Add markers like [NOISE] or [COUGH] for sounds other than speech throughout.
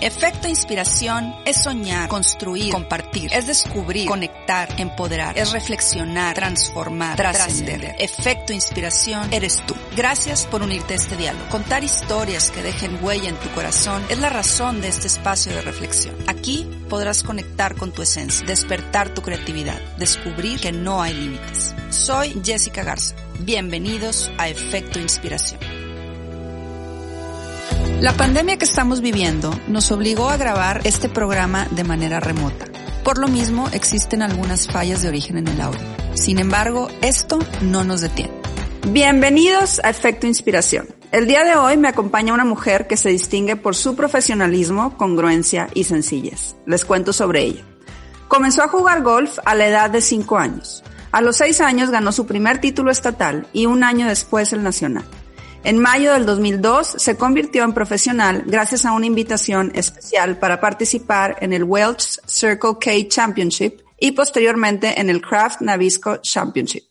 Efecto inspiración es soñar, construir, compartir, es descubrir, conectar, empoderar, es reflexionar, transformar, trascender. Efecto inspiración eres tú. Gracias por unirte a este diálogo. Contar historias que dejen huella en tu corazón es la razón de este espacio de reflexión. Aquí podrás conectar con tu esencia, despertar tu creatividad, descubrir que no hay límites. Soy Jessica Garza. Bienvenidos a Efecto Inspiración. La pandemia que estamos viviendo nos obligó a grabar este programa de manera remota. Por lo mismo, existen algunas fallas de origen en el audio. Sin embargo, esto no nos detiene. Bienvenidos a Efecto Inspiración. El día de hoy me acompaña una mujer que se distingue por su profesionalismo, congruencia y sencillez. Les cuento sobre ella. Comenzó a jugar golf a la edad de 5 años. A los 6 años ganó su primer título estatal y un año después el nacional. En mayo del 2002 se convirtió en profesional gracias a una invitación especial para participar en el Welch Circle K Championship y posteriormente en el Kraft Nabisco Championship.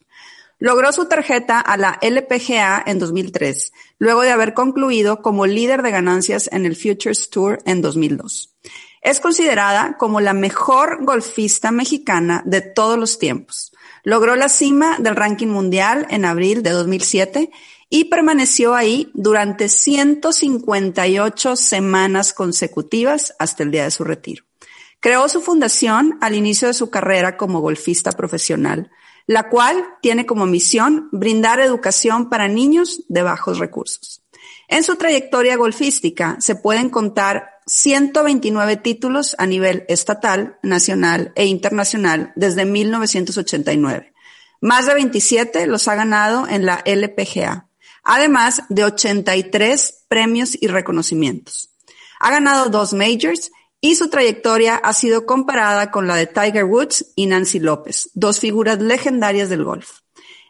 Logró su tarjeta a la LPGA en 2003, luego de haber concluido como líder de ganancias en el Futures Tour en 2002. Es considerada como la mejor golfista mexicana de todos los tiempos. Logró la cima del ranking mundial en abril de 2007 y permaneció ahí durante 158 semanas consecutivas hasta el día de su retiro. Creó su fundación al inicio de su carrera como golfista profesional, la cual tiene como misión brindar educación para niños de bajos recursos. En su trayectoria golfística se pueden contar 129 títulos a nivel estatal, nacional e internacional desde 1989. Más de 27 los ha ganado en la LPGA además de 83 premios y reconocimientos. Ha ganado dos majors y su trayectoria ha sido comparada con la de Tiger Woods y Nancy López, dos figuras legendarias del golf.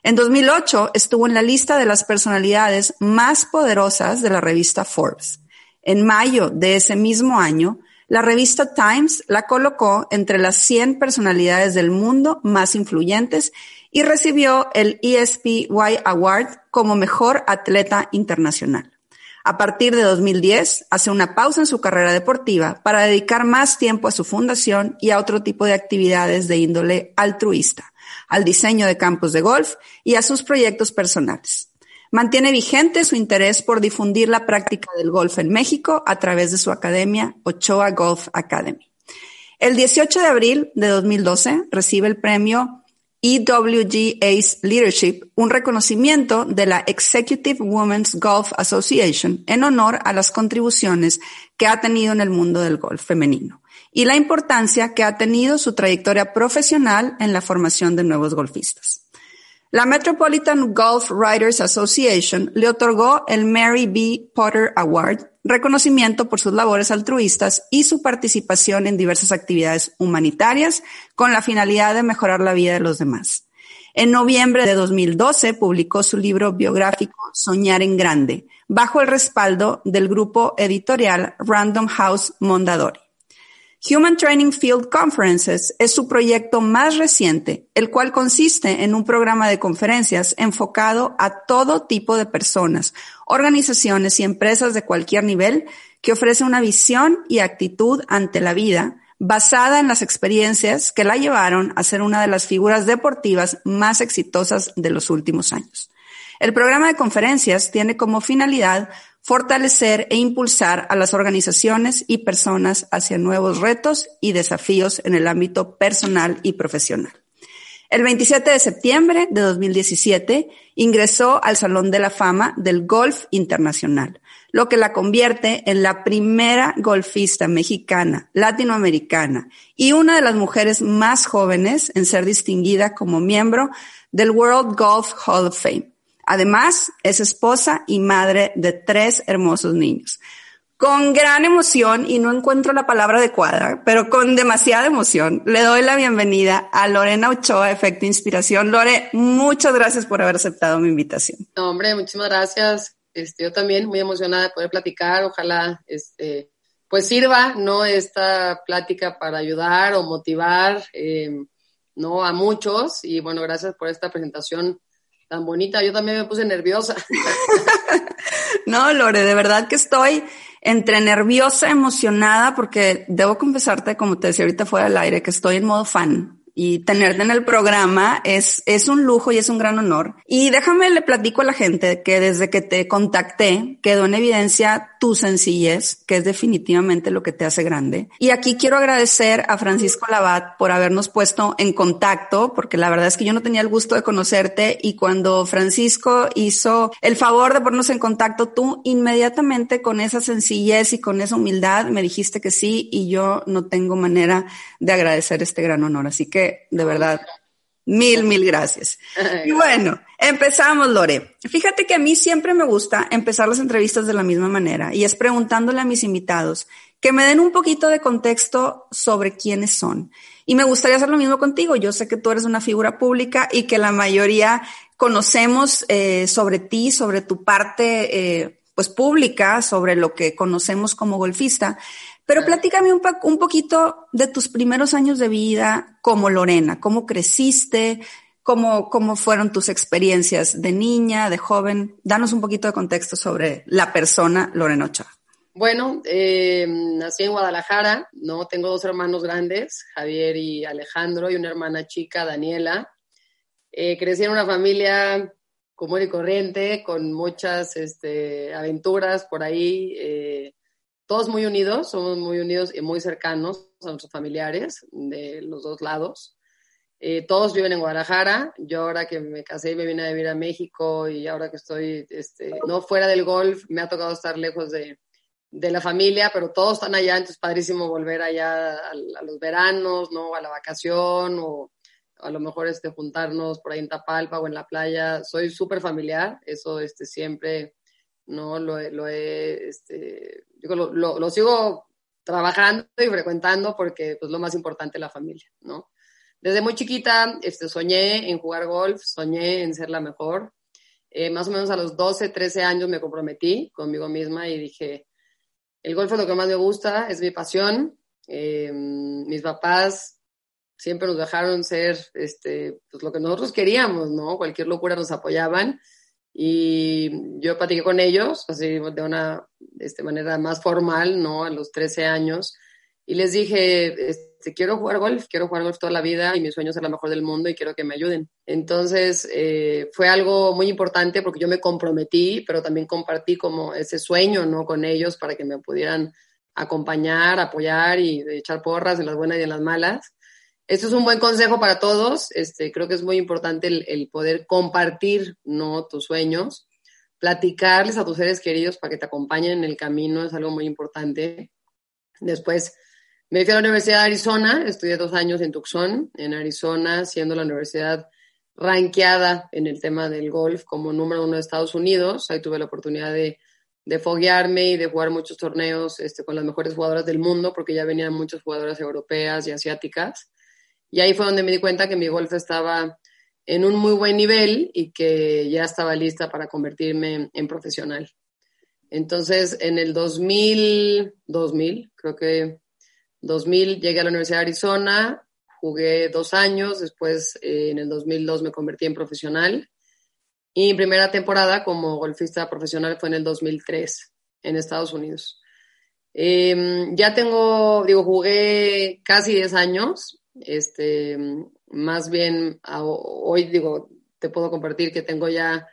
En 2008 estuvo en la lista de las personalidades más poderosas de la revista Forbes. En mayo de ese mismo año, la revista Times la colocó entre las 100 personalidades del mundo más influyentes y recibió el ESPY Award como mejor atleta internacional. A partir de 2010, hace una pausa en su carrera deportiva para dedicar más tiempo a su fundación y a otro tipo de actividades de índole altruista, al diseño de campos de golf y a sus proyectos personales. Mantiene vigente su interés por difundir la práctica del golf en México a través de su academia Ochoa Golf Academy. El 18 de abril de 2012 recibe el premio EWG Ace Leadership, un reconocimiento de la Executive Women's Golf Association en honor a las contribuciones que ha tenido en el mundo del golf femenino y la importancia que ha tenido su trayectoria profesional en la formación de nuevos golfistas. La Metropolitan Golf Writers Association le otorgó el Mary B. Potter Award reconocimiento por sus labores altruistas y su participación en diversas actividades humanitarias con la finalidad de mejorar la vida de los demás. En noviembre de 2012 publicó su libro biográfico Soñar en Grande, bajo el respaldo del grupo editorial Random House Mondadori. Human Training Field Conferences es su proyecto más reciente, el cual consiste en un programa de conferencias enfocado a todo tipo de personas, organizaciones y empresas de cualquier nivel que ofrece una visión y actitud ante la vida basada en las experiencias que la llevaron a ser una de las figuras deportivas más exitosas de los últimos años. El programa de conferencias tiene como finalidad fortalecer e impulsar a las organizaciones y personas hacia nuevos retos y desafíos en el ámbito personal y profesional. El 27 de septiembre de 2017 ingresó al Salón de la Fama del Golf Internacional, lo que la convierte en la primera golfista mexicana, latinoamericana y una de las mujeres más jóvenes en ser distinguida como miembro del World Golf Hall of Fame. Además, es esposa y madre de tres hermosos niños. Con gran emoción, y no encuentro la palabra adecuada, pero con demasiada emoción, le doy la bienvenida a Lorena Ochoa, Efecto Inspiración. Lore, muchas gracias por haber aceptado mi invitación. No, hombre, muchísimas gracias. Este, yo también muy emocionada de poder platicar. Ojalá, este, pues sirva, ¿no? Esta plática para ayudar o motivar, eh, ¿no? A muchos. Y bueno, gracias por esta presentación tan bonita. Yo también me puse nerviosa. [LAUGHS] No, Lore, de verdad que estoy entre nerviosa, emocionada, porque debo confesarte, como te decía ahorita fuera del aire, que estoy en modo fan y tenerte en el programa es, es un lujo y es un gran honor. Y déjame le platico a la gente que desde que te contacté quedó en evidencia tu sencillez, que es definitivamente lo que te hace grande. Y aquí quiero agradecer a Francisco Labat por habernos puesto en contacto, porque la verdad es que yo no tenía el gusto de conocerte y cuando Francisco hizo el favor de ponernos en contacto, tú inmediatamente con esa sencillez y con esa humildad me dijiste que sí y yo no tengo manera de agradecer este gran honor. Así que de verdad, mil, mil gracias. Y bueno, empezamos, Lore. Fíjate que a mí siempre me gusta empezar las entrevistas de la misma manera y es preguntándole a mis invitados que me den un poquito de contexto sobre quiénes son. Y me gustaría hacer lo mismo contigo. Yo sé que tú eres una figura pública y que la mayoría conocemos eh, sobre ti, sobre tu parte eh, pues pública, sobre lo que conocemos como golfista. Pero platícame un, un poquito de tus primeros años de vida como Lorena, cómo creciste, cómo, cómo fueron tus experiencias de niña, de joven. Danos un poquito de contexto sobre la persona Lorena Ochoa. Bueno, eh, nací en Guadalajara, ¿no? Tengo dos hermanos grandes, Javier y Alejandro, y una hermana chica, Daniela. Eh, crecí en una familia común y corriente, con muchas este, aventuras por ahí. Eh, todos muy unidos, somos muy unidos y muy cercanos a nuestros familiares de los dos lados. Eh, todos viven en Guadalajara. Yo ahora que me casé y me vine a vivir a México y ahora que estoy este, no fuera del golf, me ha tocado estar lejos de, de la familia, pero todos están allá, entonces padrísimo volver allá a, a, los veranos, ¿no? A la vacación o a lo mejor este, juntarnos por ahí en Tapalpa o en la playa. Soy súper familiar, eso este, siempre no lo, lo este, lo, lo, sigo trabajando y frecuentando porque pues lo más importante es la familia, ¿no? Desde muy chiquita este, soñé en jugar golf, soñé en ser la mejor. Eh, más o menos a los 12, 13 años me comprometí conmigo misma y dije, el golf es lo que más me gusta, es mi pasión. Eh, mis papás siempre nos dejaron ser este, pues, lo que nosotros queríamos, ¿no? Cualquier locura nos apoyaban y yo platiqué con ellos, así de una este, manera más formal, ¿no? A los 13 años. Y les dije, este, quiero jugar golf, quiero jugar golf toda la vida y mi sueño es ser la mejor del mundo y quiero que me ayuden. Entonces, eh, fue algo muy importante porque yo me comprometí, pero también compartí como ese sueño, ¿no? Con ellos para que me pudieran acompañar, apoyar y echar porras en las buenas y en las malas. Esto es un buen consejo para todos. Este, creo que es muy importante el, poder compartir ¿no? tus sueños, platicarles a tus seres queridos para que te acompañen en el camino, es algo muy importante. Después me fui a la Universidad de Arizona, estudié dos años en Tucson, en Arizona, siendo la universidad ranqueada en el tema del golf como número uno de Estados Unidos. Ahí tuve la oportunidad de, de foguearme y de jugar muchos torneos este, con las mejores jugadoras del mundo, porque ya venían muchas jugadoras europeas y asiáticas. Y ahí fue donde me di cuenta que mi golf estaba en un muy buen nivel y que ya estaba lista para convertirme en profesional. Entonces, en el 2000, 2000, creo que 2000 llegué a la Universidad de Arizona, jugué dos años, después eh, en el 2002 me convertí en profesional y mi primera temporada como golfista profesional fue en el 2003 en Estados Unidos. Em, ya tengo, digo, jugué casi 10 años, este, más bien hoy digo, te puedo compartir que tengo ya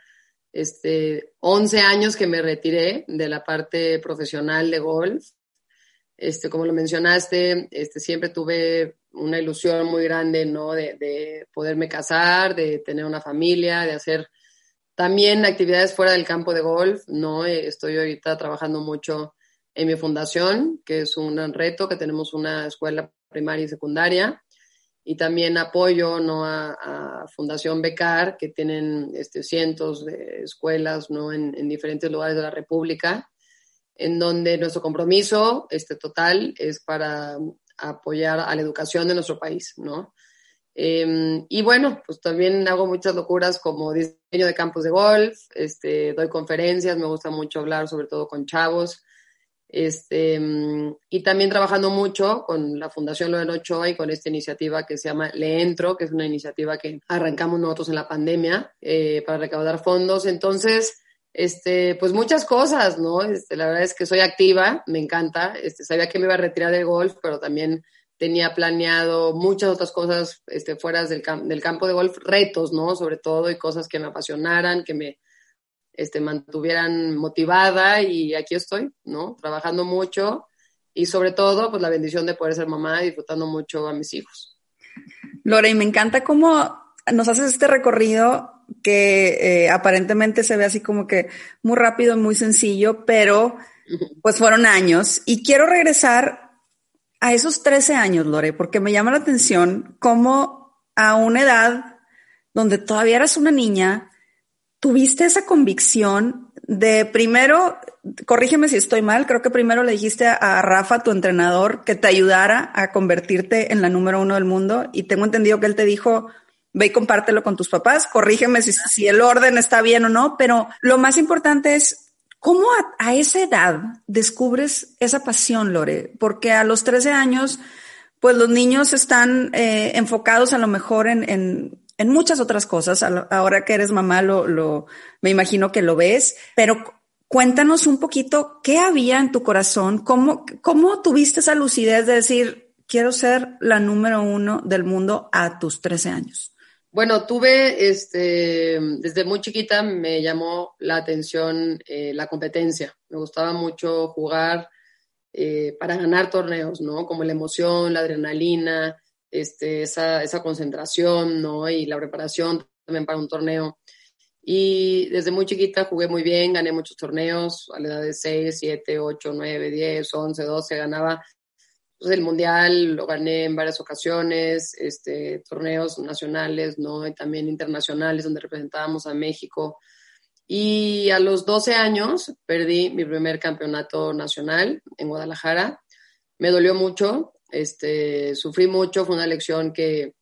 este, 11 años que me retiré de la parte profesional de golf. Este, como lo mencionaste, este, siempre tuve una ilusión muy grande, ¿no? De, de poderme casar, de tener una familia, de hacer también actividades fuera del campo de golf, ¿no? Estoy ahorita trabajando mucho en mi fundación, que es un gran reto, que tenemos una escuela primaria y secundaria y también apoyo ¿no? a, Fundación Becar, que tienen este, cientos de escuelas ¿no? en, diferentes lugares de la República, en donde nuestro compromiso este, total es para apoyar a la educación de nuestro país. ¿no? Em, y bueno, pues también hago muchas locuras como diseño de campos de golf, este, doy conferencias, me gusta mucho hablar sobre todo con chavos este, y también trabajando mucho con la Fundación Loen Ochoa y con esta iniciativa que se llama Le Entro, que es una iniciativa que arrancamos nosotros en la pandemia eh, para recaudar fondos. Entonces, Este, pues muchas cosas, ¿no? Este, la verdad es que soy activa, me encanta. Este, sabía que me iba a retirar del golf, pero también tenía planeado muchas otras cosas este, fuera del, del campo de golf, retos, ¿no? Sobre todo, y cosas que me apasionaran, que me este, mantuvieran motivada y aquí estoy, ¿no? Trabajando mucho y sobre todo, pues la bendición de poder ser mamá y disfrutando mucho a mis hijos. Lore, y me encanta cómo nos haces este recorrido que eh, aparentemente se ve así como que muy rápido, muy sencillo, pero pues fueron años. Y quiero regresar a esos 13 años, Lore, porque me llama la atención cómo a una edad donde todavía eras una niña, tuviste esa convicción de primero, corrígeme si estoy mal, creo que primero le dijiste a Rafa, tu entrenador, que te ayudara a convertirte en la número uno del mundo y tengo entendido que él te dijo, ve y compártelo con tus papás, corrígeme si, el orden está bien o no, pero lo más importante es cómo a, esa edad descubres esa pasión, Lore, porque a los 13 años, pues los niños están eh, enfocados a lo mejor en, en, en, muchas otras cosas. Ahora que eres mamá, lo, me imagino que lo ves, pero cuéntanos un poquito qué había en tu corazón, cómo, cómo tuviste esa lucidez de decir, quiero ser la número uno del mundo a tus 13 años. Bueno, tuve, este, desde muy chiquita me llamó la atención eh, la competencia. Me gustaba mucho jugar eh, para ganar torneos, ¿no? Como la emoción, la adrenalina, este, esa, esa concentración, ¿no? Y la preparación también para un torneo. Y desde muy chiquita jugué muy bien, gané muchos torneos, a la edad de 6, 7, 8, 9, 10, 11, 12, ganaba pues, el mundial lo gané en varias ocasiones, este, torneos nacionales, ¿no? Y también internacionales donde representábamos a México. Y a los 12 años perdí mi primer campeonato nacional en Guadalajara. Me dolió mucho, este, sufrí mucho, fue una lección que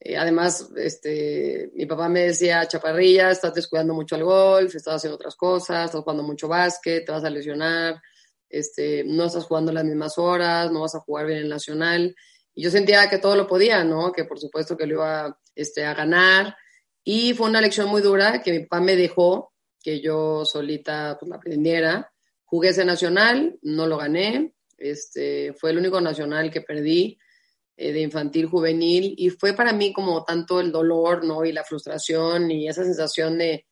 eh, además este, mi papá me decía, chaparrilla, estás descuidando mucho al golf, estás haciendo otras cosas, estás jugando mucho básquet, te vas a lesionar este, no estás jugando las mismas horas, no vas a jugar bien en el nacional. Y yo sentía que todo lo podía, ¿no? Que por supuesto que lo iba este, a ganar. Y fue una lección muy dura que mi papá me dejó, que yo solita pues, la aprendiera. Jugué ese nacional, no lo gané. Este, fue el único nacional que perdí eh, de infantil juvenil y fue para mí como tanto el dolor, ¿no? Y la frustración y esa sensación de,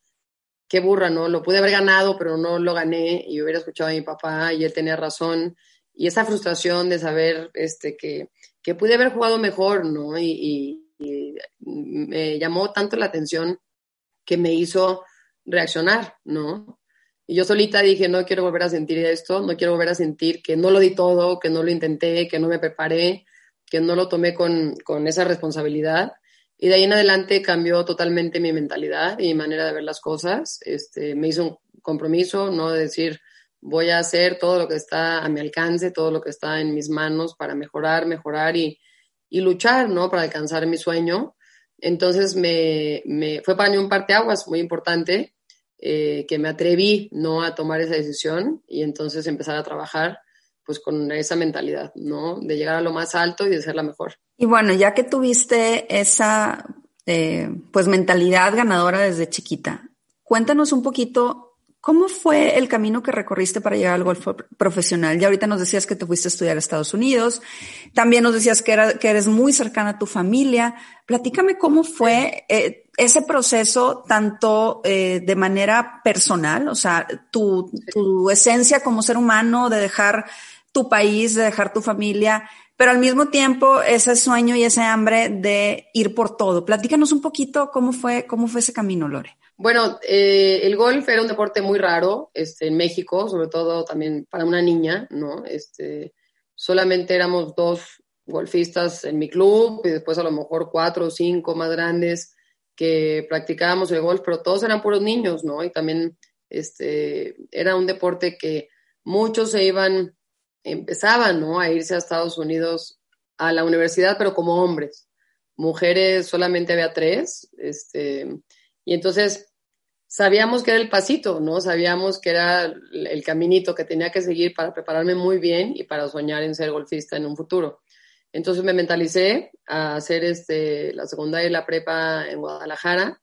qué burra, ¿no? Lo pude haber ganado, pero no lo gané y hubiera escuchado a mi papá y él tenía razón. Y esa frustración de saber este, que, que pude haber jugado mejor, ¿no? Y, me llamó tanto la atención que me hizo reaccionar, ¿no? Y yo solita dije, no quiero volver a sentir esto, no quiero volver a sentir que no lo di todo, que no lo intenté, que no me preparé, que no lo tomé con, con esa responsabilidad. Y de ahí en adelante cambió totalmente mi mentalidad y mi manera de ver las cosas. Este, me hizo un compromiso, no de decir, voy a hacer todo lo que está a mi alcance, todo lo que está en mis manos para mejorar, mejorar y, y luchar, ¿no? Para alcanzar mi sueño. Entonces me, me fue para mí un parteaguas muy importante eh, que me atreví, ¿no? A tomar esa decisión y entonces empezar a trabajar pues con esa mentalidad, ¿no? De llegar a lo más alto y de ser la mejor. Y bueno, ya que tuviste esa eh, pues mentalidad ganadora desde chiquita, cuéntanos un poquito cómo fue el camino que recorriste para llegar al golf profesional. Ya ahorita nos decías que te fuiste a estudiar a Estados Unidos, también nos decías que, eres muy cercana a tu familia. Platícame cómo fue eh, ese proceso tanto eh, de manera personal, o sea, tu, tu esencia como ser humano de dejar tu país, de dejar tu familia, pero al mismo tiempo ese sueño y ese hambre de ir por todo. Platícanos un poquito cómo fue, cómo fue ese camino, Lore. Bueno, eh, el golf era un deporte muy raro este, en México, sobre todo también para una niña, ¿no? Este, solamente éramos dos golfistas en mi club y después a lo mejor cuatro o cinco más grandes que practicábamos el golf, pero todos eran puros niños, ¿no? Y también este, era un deporte que muchos se iban empezaban ¿no? a irse a Estados Unidos a la universidad, pero como hombres. Mujeres solamente había tres, este, y entonces sabíamos que era el pasito, ¿no? Sabíamos que era el caminito que tenía que seguir para prepararme muy bien y para soñar en ser golfista en un futuro. Entonces me mentalicé a hacer este, la secundaria y la prepa en Guadalajara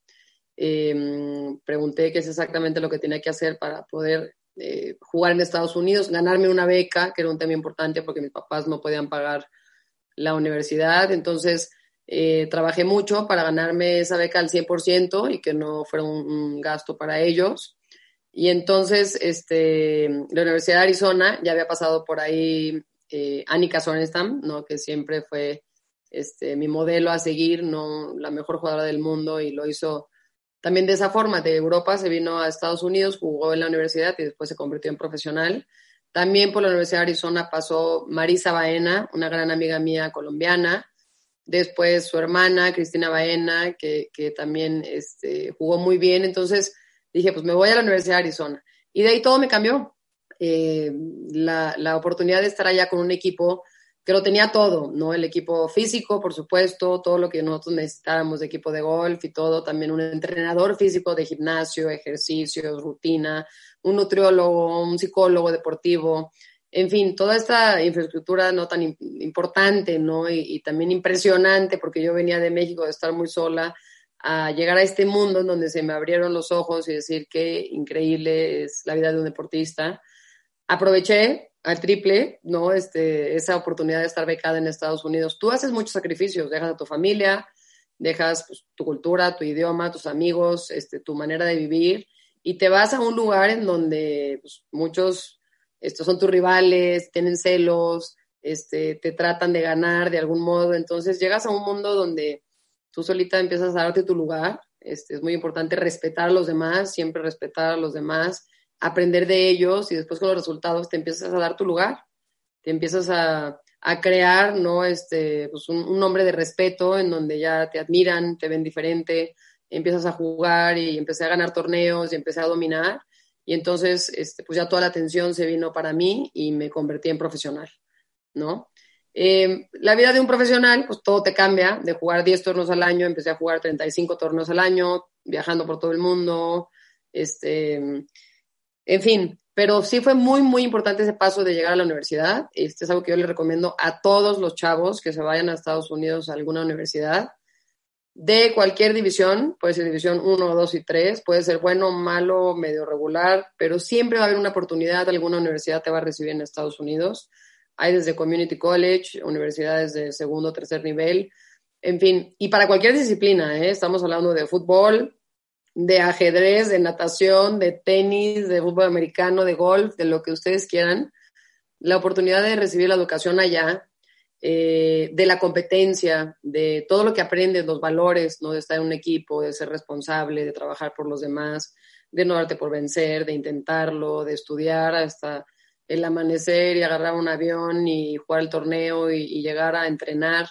Em, pregunté qué es exactamente lo que tenía que hacer para poder eh, jugar en Estados Unidos, ganarme una beca, que era un tema importante porque mis papás no podían pagar la universidad. Entonces, eh, trabajé mucho para ganarme esa beca al 100% y que no fuera un, gasto para ellos. Y entonces, este, la Universidad de Arizona ya había pasado por ahí eh, Annika Sorenstam, ¿no? que siempre fue este, mi modelo a seguir, ¿no? la mejor jugadora del mundo y lo hizo también de esa forma. De Europa se vino a Estados Unidos, jugó en la universidad y después se convirtió en profesional. También por la Universidad de Arizona pasó Marisa Baena, una gran amiga mía colombiana, Después su hermana, Cristina Baena, que, también este, jugó muy bien. Entonces dije, pues me voy a la Universidad de Arizona. Y de ahí todo me cambió. Eh, la, la, oportunidad de estar allá con un equipo que lo tenía todo, ¿no? El equipo físico, por supuesto, todo lo que nosotros necesitábamos equipo de golf y todo, también un entrenador físico de gimnasio, ejercicios, rutina, un nutriólogo, un psicólogo deportivo, en fin, toda esta infraestructura no tan importante, ¿no? Y, también impresionante, porque yo venía de México de estar muy sola, a llegar a este mundo en donde se me abrieron los ojos y decir qué increíble es la vida de un deportista. Aproveché al triple, ¿no? Este, esa oportunidad de estar becada en Estados Unidos. Tú haces muchos sacrificios, dejas a tu familia, dejas pues, tu cultura, tu idioma, tus amigos, este, tu manera de vivir, y te vas a un lugar en donde pues, muchos estos son tus rivales, tienen celos, este, te tratan de ganar de algún modo, entonces llegas a un mundo donde tú solita empiezas a darte tu lugar, este, es muy importante respetar a los demás, siempre respetar a los demás, aprender de ellos y después con los resultados te empiezas a dar tu lugar, te empiezas a, crear, ¿no? Este, pues un, un nombre de respeto en donde ya te admiran, te ven diferente, empiezas a jugar y empecé a ganar torneos y empecé a dominar y entonces, este, pues ya toda la atención se vino para mí y me convertí en profesional, ¿no? Eh, la vida de un profesional, pues todo te cambia. De jugar 10 torneos al año, empecé a jugar 35 torneos al año, viajando por todo el mundo, este, en fin. Pero sí fue muy, muy importante ese paso de llegar a la universidad. Este es algo que yo le recomiendo a todos los chavos que se vayan a Estados Unidos a alguna universidad de cualquier división, puede ser división 1, 2 y 3, puede ser bueno, malo, medio regular, pero siempre va a haber una oportunidad, alguna universidad te va a recibir en Estados Unidos. Hay desde Community College, universidades de segundo, tercer nivel, en fin, y para cualquier disciplina, ¿eh? estamos hablando de fútbol, de ajedrez, de natación, de tenis, de fútbol americano, de golf, de lo que ustedes quieran. La oportunidad de recibir la educación allá eh, de la competencia, de todo lo que aprendes, los valores, ¿no? De estar en un equipo, de ser responsable, de trabajar por los demás, de no darte por vencer, de intentarlo, de estudiar hasta el amanecer y agarrar un avión y jugar el torneo y, llegar a entrenar.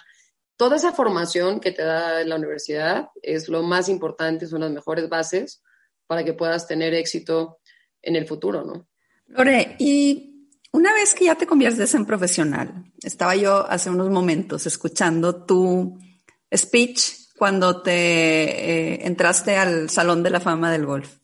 Toda esa formación que te da la universidad es lo más importante, son las mejores bases para que puedas tener éxito en el futuro, ¿no? Lore, y una vez que ya te conviertes en profesional, estaba yo hace unos momentos escuchando tu speech cuando te eh, entraste al Salón de la Fama del Golf.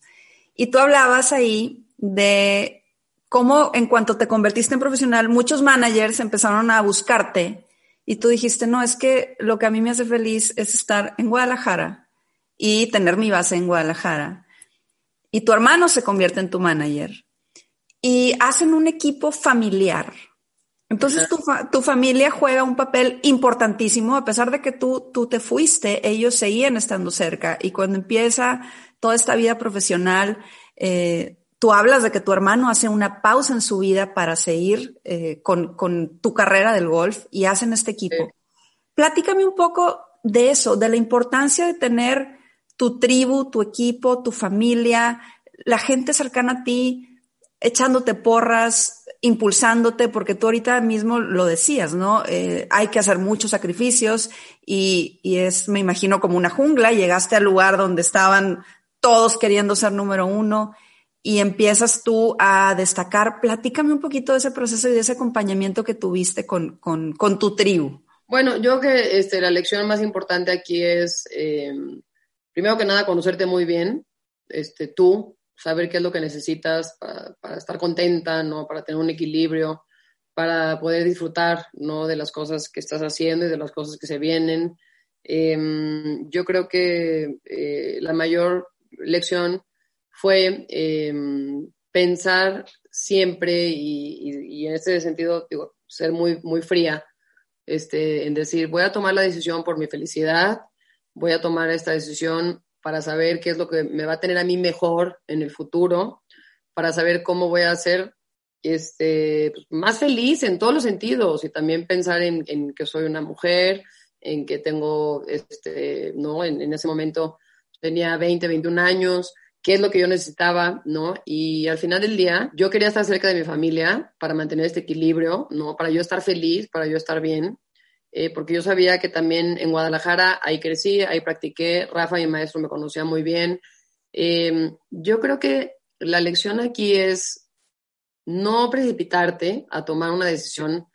Y tú hablabas ahí de cómo en cuanto te convertiste en profesional, muchos managers empezaron a buscarte y tú dijiste, no, es que lo que a mí me hace feliz es estar en Guadalajara y tener mi base en Guadalajara. Y tu hermano se convierte en tu manager y hacen un equipo familiar. Entonces tu, tu, familia juega un papel importantísimo, a pesar de que tú, tú te fuiste, ellos seguían estando cerca. Y cuando empieza toda esta vida profesional, eh, tú hablas de que tu hermano hace una pausa en su vida para seguir eh, con, con, tu carrera del golf y hacen este equipo. Platícame un poco de eso, de la importancia de tener tu tribu, tu equipo, tu familia, la gente cercana a ti, echándote porras, impulsándote, porque tú ahorita mismo lo decías, ¿no? Eh, hay que hacer muchos sacrificios y, y, es, me imagino, como una jungla. Llegaste al lugar donde estaban todos queriendo ser número uno y empiezas tú a destacar. Platícame un poquito de ese proceso y de ese acompañamiento que tuviste con, con, con tu tribu. Bueno, yo creo que este, la lección más importante aquí es, eh, primero que nada, conocerte muy bien, este, tú, saber qué es lo que necesitas para, estar contenta, ¿no? Para tener un equilibrio, para poder disfrutar, ¿no? De las cosas que estás haciendo y de las cosas que se vienen. Em, yo creo que eh, la mayor lección fue em, pensar siempre y, en este sentido, digo, ser muy, muy fría, este, en decir, voy a tomar la decisión por mi felicidad, voy a tomar esta decisión para saber qué es lo que me va a tener a mí mejor en el futuro, para saber cómo voy a ser este, pues, más feliz en todos los sentidos y también pensar en, que soy una mujer, en que tengo, este, ¿no? En, en, ese momento tenía 20, 21 años, qué es lo que yo necesitaba, ¿no? Y al final del día, yo quería estar cerca de mi familia para mantener este equilibrio, ¿no? Para yo estar feliz, para yo estar bien, eh, porque yo sabía que también en Guadalajara ahí crecí, ahí practiqué, Rafa, mi maestro, me conocía muy bien. Em, yo creo que la lección aquí es no precipitarte a tomar una decisión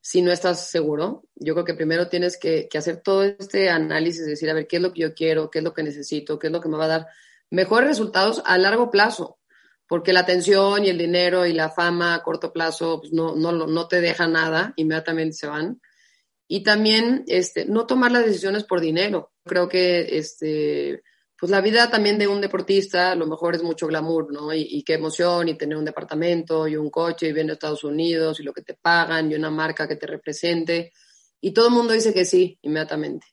si no estás seguro. Yo creo que primero tienes que, que hacer todo este análisis, decir, a ver, qué es lo que yo quiero, qué es lo que necesito, qué es lo que me va a dar mejores resultados a largo plazo, porque la atención y el dinero y la fama a corto plazo pues, no, no, no te deja nada, inmediatamente se van. Y también este, no tomar las decisiones por dinero. Creo que este, pues la vida también de un deportista, a lo mejor es mucho glamour, ¿no? Y, qué emoción, y tener un departamento, y un coche, y viendo a Estados Unidos, y lo que te pagan, y una marca que te represente. Y todo el mundo dice que sí, inmediatamente.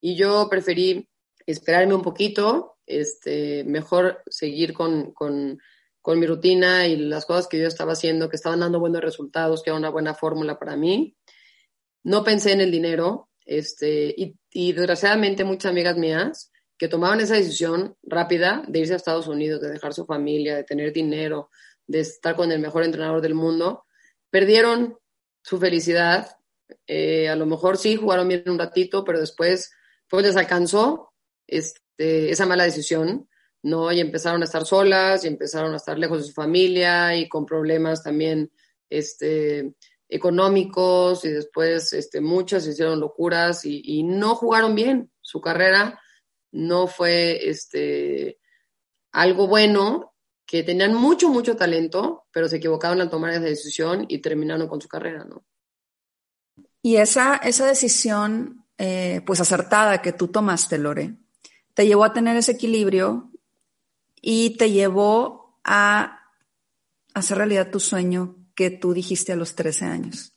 Y yo preferí esperarme un poquito, este, mejor seguir con, con, con, mi rutina y las cosas que yo estaba haciendo, que estaban dando buenos resultados, que era una buena fórmula para mí. No pensé en el dinero, este, y, y desgraciadamente muchas amigas mías que tomaban esa decisión rápida de irse a Estados Unidos, de dejar su familia, de tener dinero, de estar con el mejor entrenador del mundo, perdieron su felicidad. Eh, a lo mejor sí jugaron bien un ratito, pero después pues les alcanzó este, esa mala decisión, ¿no? Y empezaron a estar solas y empezaron a estar lejos de su familia y con problemas también este, económicos y después este, muchas hicieron locuras y, no jugaron bien. Su carrera no fue este, algo bueno, que tenían mucho, mucho talento, pero se equivocaron al tomar esa decisión y terminaron con su carrera, ¿no? Y esa, esa decisión, eh, pues acertada que tú tomaste, Lore, te llevó a tener ese equilibrio y te llevó a hacer realidad tu sueño que tú dijiste a los 13 años.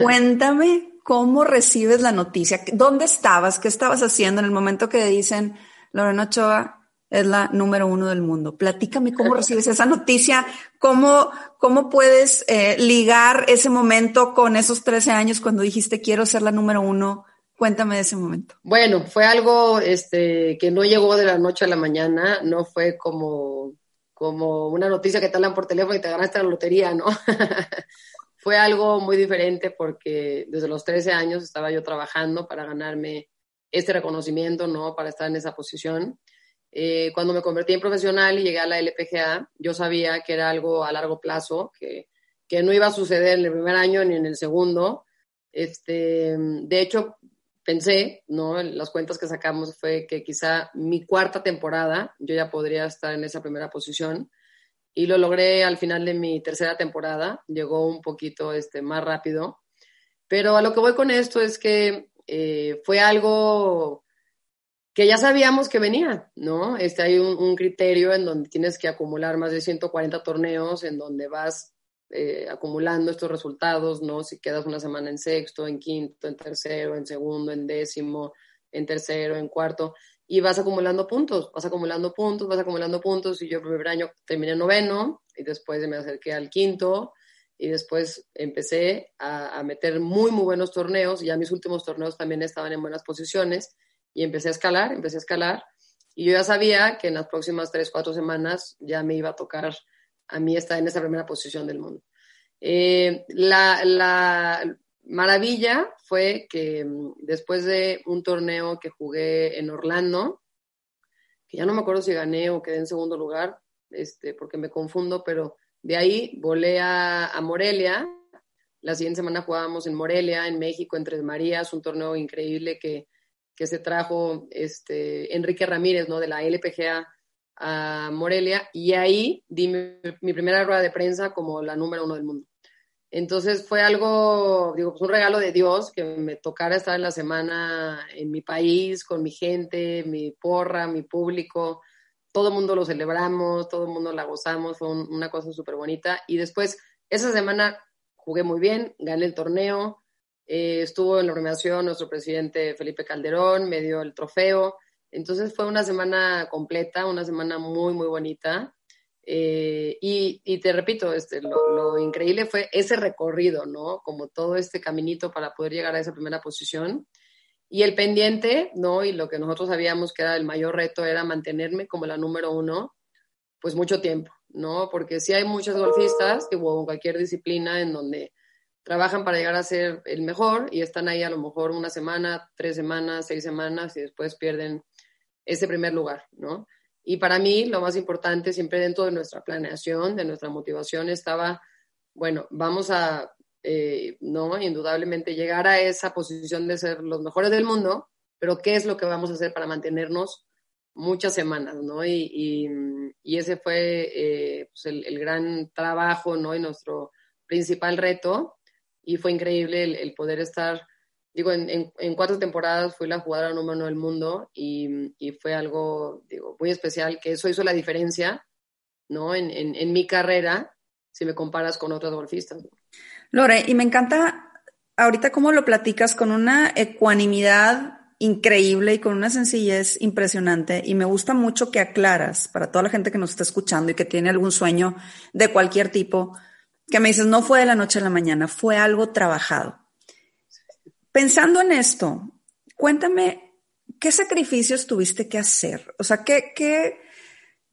Cuéntame cómo recibes la noticia, dónde estabas, qué estabas haciendo en el momento que dicen Lorena Ochoa es la número uno del mundo. Platícame cómo recibes esa noticia, cómo, cómo puedes eh, ligar ese momento con esos 13 años cuando dijiste quiero ser la número uno Cuéntame de ese momento. Bueno, fue algo este, que no llegó de la noche a la mañana, no fue como, como una noticia que te hablan por teléfono y te ganaste la lotería, ¿no? [LAUGHS] fue algo muy diferente porque desde los 13 años estaba yo trabajando para ganarme este reconocimiento, ¿no? Para estar en esa posición. Eh, cuando me convertí en profesional y llegué a la LPGA, yo sabía que era algo a largo plazo, que, que no iba a suceder en el primer año ni en el segundo. Este, de hecho, pensé, ¿no? Las cuentas que sacamos fue que quizá mi cuarta temporada yo ya podría estar en esa primera posición y lo logré al final de mi tercera temporada, llegó un poquito este, más rápido, pero a lo que voy con esto es que eh, fue algo que ya sabíamos que venía, ¿no? Este, hay un, un criterio en donde tienes que acumular más de 140 torneos, en donde vas eh, acumulando estos resultados, ¿no? Si quedas una semana en sexto, en quinto, en tercero, en segundo, en décimo, en tercero, en cuarto, y vas acumulando puntos, vas acumulando puntos, vas acumulando puntos, y yo el primer año terminé noveno, y después me acerqué al quinto, y después empecé a, a meter muy, muy buenos torneos, y ya mis últimos torneos también estaban en buenas posiciones, y empecé a escalar, empecé a escalar, y yo ya sabía que en las próximas tres, cuatro semanas ya me iba a tocar a mí está en esa primera posición del mundo. Eh, la, maravilla fue que mm, después de un torneo que jugué en Orlando, que ya no me acuerdo si gané o quedé en segundo lugar, este, porque me confundo, pero de ahí volé a, Morelia. La siguiente semana jugábamos en Morelia, en México, en Tres Marías, un torneo increíble que, que se trajo este, Enrique Ramírez, ¿no? De la LPGA a Morelia y ahí di mi, primera rueda de prensa como la número uno del mundo. Entonces fue algo, digo, pues un regalo de Dios que me tocara estar en la semana en mi país, con mi gente, mi porra, mi público. todo el mundo lo celebramos, todo el mundo la gozamos, fue una cosa súper bonita. Y después, esa semana jugué muy bien, gané el torneo, eh, estuvo en la premiación nuestro presidente Felipe Calderón, me dio el trofeo. Entonces fue una semana completa, una semana muy, muy bonita. Eh, y, te repito, este, lo, increíble fue ese recorrido, ¿no? Como todo este caminito para poder llegar a esa primera posición. Y el pendiente, ¿no? Y lo que nosotros sabíamos que era el mayor reto era mantenerme como la número uno, pues mucho tiempo, ¿no? Porque sí hay muchos golfistas, que hubo cualquier disciplina en donde trabajan para llegar a ser el mejor y están ahí a lo mejor una semana, tres semanas, seis semanas y después pierden ese primer lugar, ¿no? Y para mí lo más importante siempre dentro de nuestra planeación, de nuestra motivación estaba, bueno, vamos a, eh, no, indudablemente llegar a esa posición de ser los mejores del mundo, pero ¿qué es lo que vamos a hacer para mantenernos muchas semanas, ¿no? Y, y, ese fue eh, pues el, el, gran trabajo, ¿no? Y nuestro principal reto. Y fue increíble el, el poder estar digo, en, en, cuatro temporadas fui la jugadora número uno del mundo y, y, fue algo, digo, muy especial, que eso hizo la diferencia, ¿no? En, en mi carrera, si me comparas con otros golfistas. Lore, y me encanta ahorita cómo lo platicas con una ecuanimidad increíble y con una sencillez impresionante. Y me gusta mucho que aclaras para toda la gente que nos está escuchando y que tiene algún sueño de cualquier tipo, que me dices, no fue de la noche a la mañana, fue algo trabajado. Pensando en esto, cuéntame, ¿qué sacrificios tuviste que hacer? O sea, ¿qué, qué,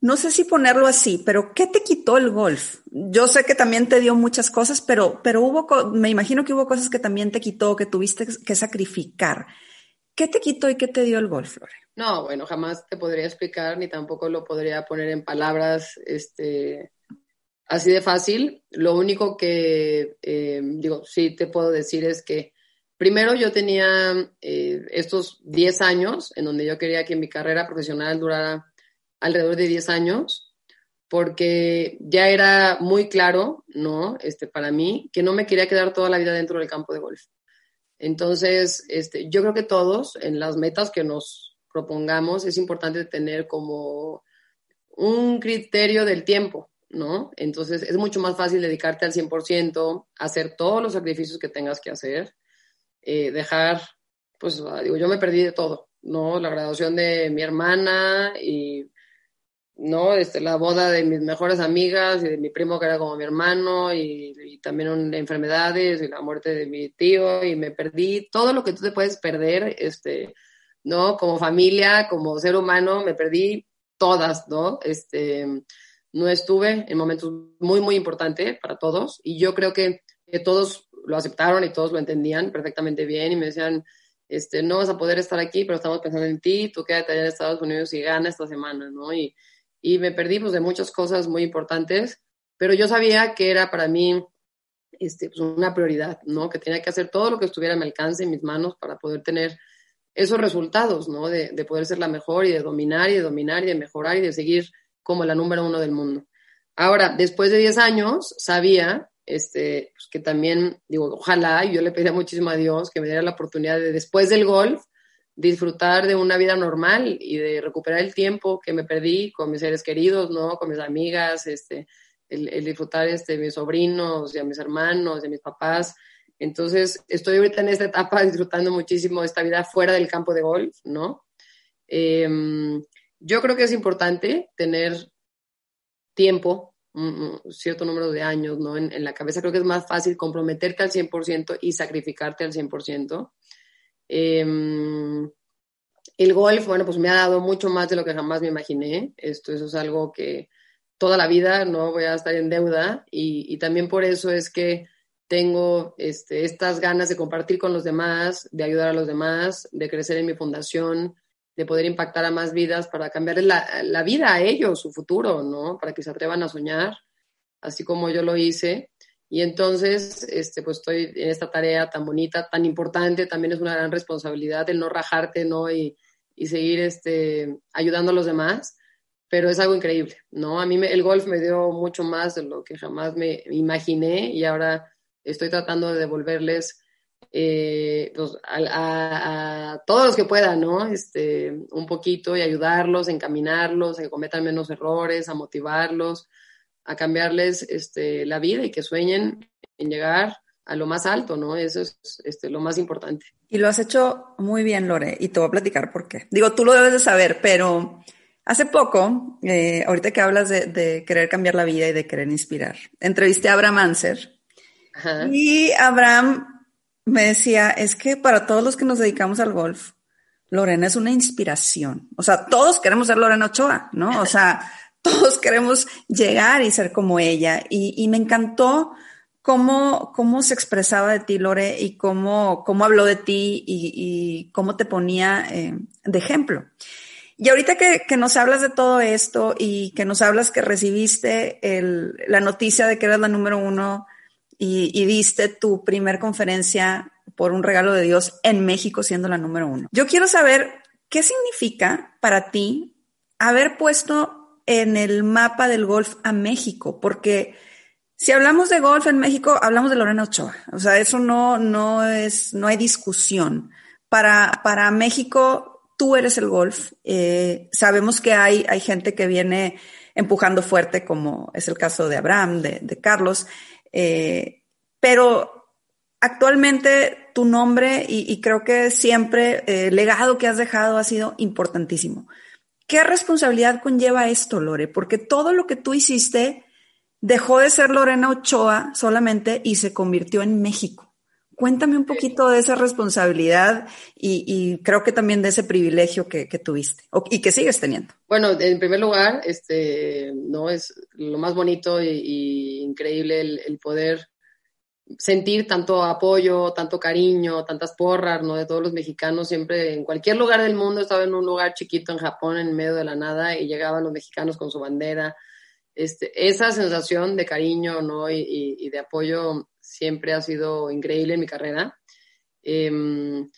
no sé si ponerlo así, pero ¿qué te quitó el golf? Yo sé que también te dio muchas cosas, pero, pero hubo, me imagino que hubo cosas que también te quitó, que tuviste que sacrificar. ¿Qué te quitó y qué te dio el golf, Flore? No, bueno, jamás te podría explicar ni tampoco lo podría poner en palabras, este, así de fácil. Lo único que, eh, digo, sí te puedo decir es que Primero yo tenía eh, estos 10 años en donde yo quería que mi carrera profesional durara alrededor de 10 años, porque ya era muy claro, ¿no? Este, para mí, que no me quería quedar toda la vida dentro del campo de golf. Entonces, este, yo creo que todos en las metas que nos propongamos es importante tener como un criterio del tiempo, ¿no? Entonces, es mucho más fácil dedicarte al 100%, hacer todos los sacrificios que tengas que hacer eh, dejar, pues digo, yo me perdí de todo, ¿no? La graduación de mi hermana y, ¿no? Este, la boda de mis mejores amigas y de mi primo que era como mi hermano y, y también enfermedades y la muerte de mi tío y me perdí todo lo que tú te puedes perder, este, ¿no? Como familia, como ser humano, me perdí todas, ¿no? Este, no estuve en momentos muy, muy importantes para todos y yo creo que, que todos lo aceptaron y todos lo entendían perfectamente bien y me decían, este, no vas a poder estar aquí, pero estamos pensando en ti, tú quédate allá en Estados Unidos y gana esta semana, ¿no? Y, y me perdí pues, de muchas cosas muy importantes, pero yo sabía que era para mí este, pues, una prioridad, ¿no? Que tenía que hacer todo lo que estuviera a mi alcance, en mis manos, para poder tener esos resultados, ¿no? De, de poder ser la mejor y de dominar y de dominar y de mejorar y de seguir como la número uno del mundo. Ahora, después de 10 años, sabía este, pues que también, digo, ojalá, y yo le pedía muchísimo a Dios que me diera la oportunidad de después del golf disfrutar de una vida normal y de recuperar el tiempo que me perdí con mis seres queridos, ¿no? Con mis amigas, este, el, disfrutar este, mis sobrinos, de mis hermanos, de mis papás. Entonces, estoy ahorita en esta etapa [LAUGHS] disfrutando muchísimo esta vida fuera del campo de golf, ¿no? Em, yo creo que es importante tener tiempo un, cierto número de años, ¿no? En, la cabeza creo que es más fácil comprometerte al 100% y sacrificarte al 100%. Em, el golf, bueno, pues me ha dado mucho más de lo que jamás me imaginé. Esto eso es algo que toda la vida no voy a estar en deuda y, también por eso es que tengo este, estas ganas de compartir con los demás, de ayudar a los demás, de crecer en mi fundación, de poder impactar a más vidas para cambiar la, vida a ellos, su futuro, ¿no? Para que se atrevan a soñar, así como yo lo hice. Y entonces, este, pues estoy en esta tarea tan bonita, tan importante, también es una gran responsabilidad el no rajarte, ¿no? Y, y seguir este, ayudando a los demás, pero es algo increíble, ¿no? A mí el golf me dio mucho más de lo que jamás me imaginé y ahora estoy tratando de devolverles eh, pues, a, todos los que puedan, ¿no? Este, un poquito y ayudarlos, encaminarlos, a que cometan menos errores, a motivarlos, a cambiarles este, la vida y que sueñen en llegar a lo más alto, ¿no? Eso es este, lo más importante. Y lo has hecho muy bien, Lore, y te voy a platicar por qué. Digo, tú lo debes de saber, pero hace poco, eh, ahorita que hablas de, de, querer cambiar la vida y de querer inspirar, entrevisté a Abraham Anser. Y Abraham me decía, es que para todos los que nos dedicamos al golf, Lorena es una inspiración. O sea, todos queremos ser Lorena Ochoa, ¿no? O sea, [LAUGHS] todos queremos llegar y ser como ella. Y, me encantó cómo, cómo se expresaba de ti, Lore, y cómo, cómo habló de ti y, cómo te ponía eh, de ejemplo. Y ahorita que, nos hablas de todo esto y que nos hablas que recibiste la noticia de que eras la número uno y, diste tu primer conferencia por un regalo de Dios en México siendo la número uno. Yo quiero saber qué significa para ti haber puesto en el mapa del golf a México, porque si hablamos de golf en México, hablamos de Lorena Ochoa. O sea, eso no, no es, no hay discusión. Para, para México, tú eres el golf. Eh, sabemos que hay, hay gente que viene empujando fuerte, como es el caso de Abraham, de Carlos. Eh, pero actualmente tu nombre y, creo que siempre eh, el legado que has dejado ha sido importantísimo. ¿Qué responsabilidad conlleva esto, Lore? Porque todo lo que tú hiciste dejó de ser Lorena Ochoa solamente y se convirtió en México. Cuéntame un poquito de esa responsabilidad y, creo que también de ese privilegio que, tuviste y que sigues teniendo. Bueno, en primer lugar, este, no es lo más bonito y, increíble el, poder sentir tanto apoyo, tanto cariño, tantas porras, ¿no? De todos los mexicanos, siempre en cualquier lugar del mundo, estaba en un lugar chiquito en Japón, en medio de la nada, y llegaban los mexicanos con su bandera. Este, esa sensación de cariño, ¿no? y de apoyo siempre ha sido increíble en mi carrera. Em,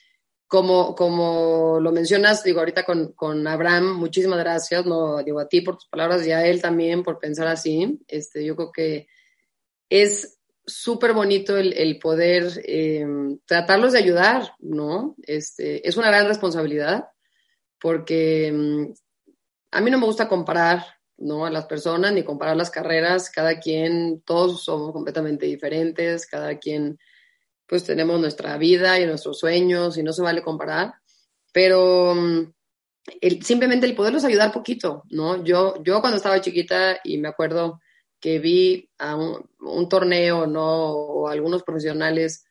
como, como lo mencionas, digo, ahorita con, con, Abraham, muchísimas gracias, no digo a ti por tus palabras y a él también por pensar así. Este, yo creo que es súper bonito el, poder em, tratarlos de ayudar, ¿no? Este, es una gran responsabilidad porque em, a mí no me gusta comparar ¿no? A las personas ni comparar las carreras, cada quien, todos somos completamente diferentes, cada quien pues tenemos nuestra vida y nuestros sueños y no se vale comparar, pero mm, el, simplemente el poderlos ayudar poquito, ¿no? Yo, yo cuando estaba chiquita y me acuerdo que vi a un, torneo, ¿no? O algunos profesionales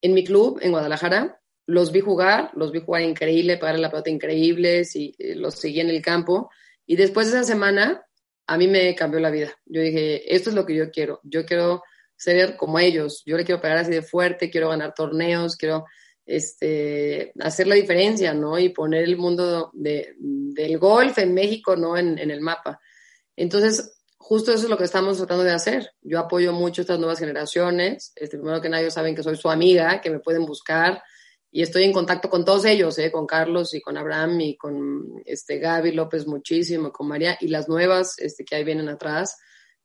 en mi club en Guadalajara, los vi jugar, los vi jugar increíble, pagar la pelota increíble, y, eh, los seguí en el campo y después de esa semana, a mí me cambió la vida. Yo dije, esto es lo que yo quiero. Yo quiero ser como ellos. Yo le quiero pegar así de fuerte, quiero ganar torneos, quiero este, hacer la diferencia, ¿no? Y poner el mundo de, del golf en México, ¿no? En, el mapa. Entonces, justo eso es lo que estamos tratando de hacer. Yo apoyo mucho a estas nuevas generaciones. Este, primero que nada, saben que soy su amiga, que me pueden buscar y estoy en contacto con todos ellos, ¿eh? con Carlos y con Abraham y con este, Gaby López muchísimo, con María y las nuevas este, que ahí vienen atrás,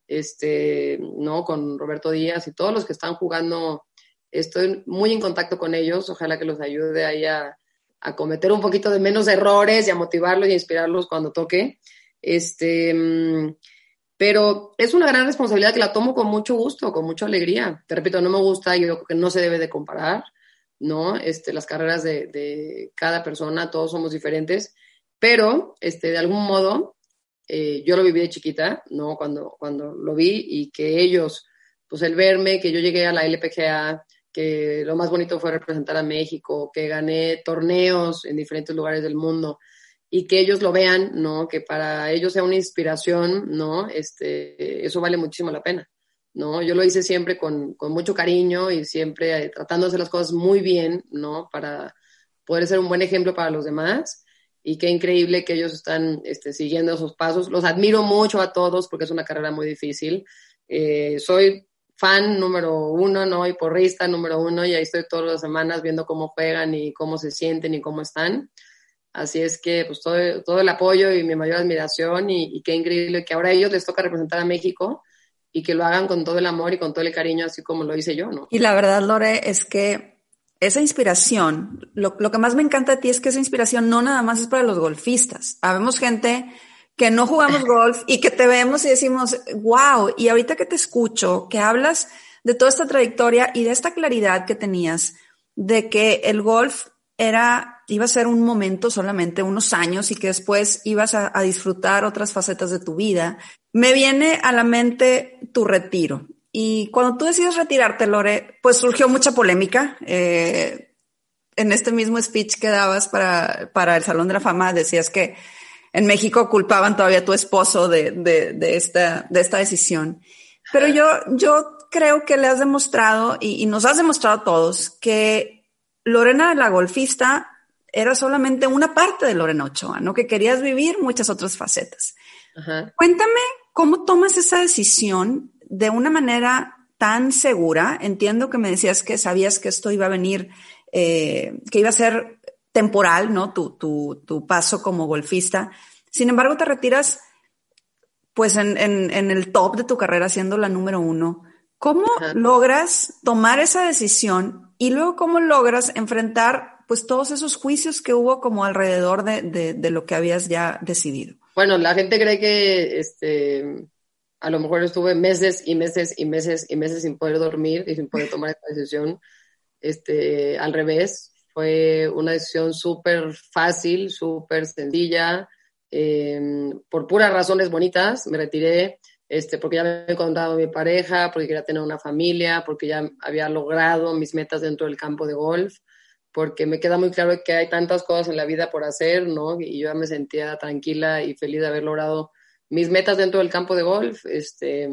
este, ¿no? con Roberto Díaz y todos los que están jugando. Estoy muy en contacto con ellos, ojalá que los ayude ahí a, a cometer un poquito de menos errores y a motivarlos y a inspirarlos cuando toque. Este, mm, pero es una gran responsabilidad que la tomo con mucho gusto, con mucha alegría. Te repito, no me gusta, yo creo que no se debe de comparar ¿no? Este, las carreras de, cada persona, todos somos diferentes, pero este, de algún modo eh, yo lo viví de chiquita, ¿no? Cuando, cuando lo vi y que ellos, pues el verme, que yo llegué a la LPGA, que lo más bonito fue representar a México, que gané torneos en diferentes lugares del mundo y que ellos lo vean, ¿no? Que para ellos sea una inspiración, ¿no? Este, eso vale muchísimo la pena. ¿no? Yo lo hice siempre con, mucho cariño y siempre eh, tratando de hacer las cosas muy bien, ¿no? Para poder ser un buen ejemplo para los demás. Y qué increíble que ellos están este, siguiendo esos pasos. Los admiro mucho a todos porque es una carrera muy difícil. Eh, soy fan número uno, ¿no? Y porrista número uno y ahí estoy todas las semanas viendo cómo juegan y cómo se sienten y cómo están. Así es que, pues, todo, todo el apoyo y mi mayor admiración y, y qué increíble que ahora a ellos les toca representar a México y que lo hagan con todo el amor y con todo el cariño, así como lo hice yo, ¿no? Y la verdad, Lore, es que esa inspiración, lo, que más me encanta de ti es que esa inspiración no nada más es para los golfistas. Habemos gente que no jugamos [LAUGHS] golf y que te vemos y decimos, wow, y ahorita que te escucho, que hablas de toda esta trayectoria y de esta claridad que tenías de que el golf era, iba a ser un momento solamente, unos años, y que después ibas a, disfrutar otras facetas de tu vida, me viene a la mente tu retiro. Y cuando tú decides retirarte, Lore, pues surgió mucha polémica. Eh, en este mismo speech que dabas para, para el Salón de la Fama, decías que en México culpaban todavía a tu esposo de, de, de, esta, de esta decisión. Pero yo, yo creo que le has demostrado y, y nos has demostrado a todos que Lorena la golfista era solamente una parte de Lorena Ochoa, ¿no? Que querías vivir muchas otras facetas. Cuéntame cómo tomas esa decisión de una manera tan segura. Entiendo que me decías que sabías que esto iba a venir, eh, que iba a ser temporal, ¿no? Tu, tu, tu, paso como golfista. Sin embargo, te retiras pues en, en, en, el top de tu carrera siendo la número uno. ¿Cómo logras tomar esa decisión y luego, ¿cómo logras enfrentar pues todos esos juicios que hubo como alrededor de, de, lo que habías ya decidido? Bueno, la gente cree que este, a lo mejor estuve meses y meses y meses y meses sin poder dormir y sin poder tomar esta decisión. Este, al revés, fue una decisión súper fácil, súper sencilla, eh, por puras razones bonitas, me retiré este, porque ya me había encontrado mi pareja, porque quería tener una familia, porque ya había logrado mis metas dentro del campo de golf, porque me queda muy claro que hay tantas cosas en la vida por hacer, ¿no? Y yo ya me sentía tranquila y feliz de haber logrado mis metas dentro del campo de golf. Este,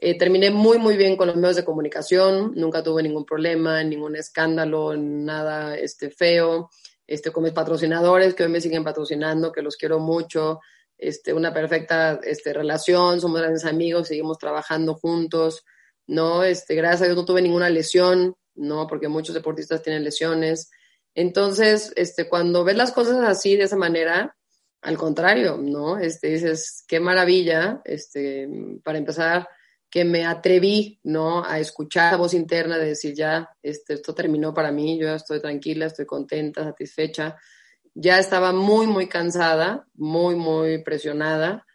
eh, terminé muy, muy bien con los medios de comunicación, nunca tuve ningún problema, ningún escándalo, nada este, feo. Este, con mis patrocinadores que hoy me siguen patrocinando, que los quiero mucho este, una perfecta este, relación, somos grandes amigos, seguimos trabajando juntos, ¿no? Este, gracias a Dios no tuve ninguna lesión, ¿no? Porque muchos deportistas tienen lesiones. Entonces, este, cuando ves las cosas así, de esa manera, al contrario, ¿no? Este, dices, qué maravilla, este, para empezar, que me atreví, ¿no? A escuchar la voz interna de decir, ya, este, esto terminó para mí, yo estoy tranquila, estoy contenta, satisfecha, ya estaba muy, muy cansada, muy, muy presionada.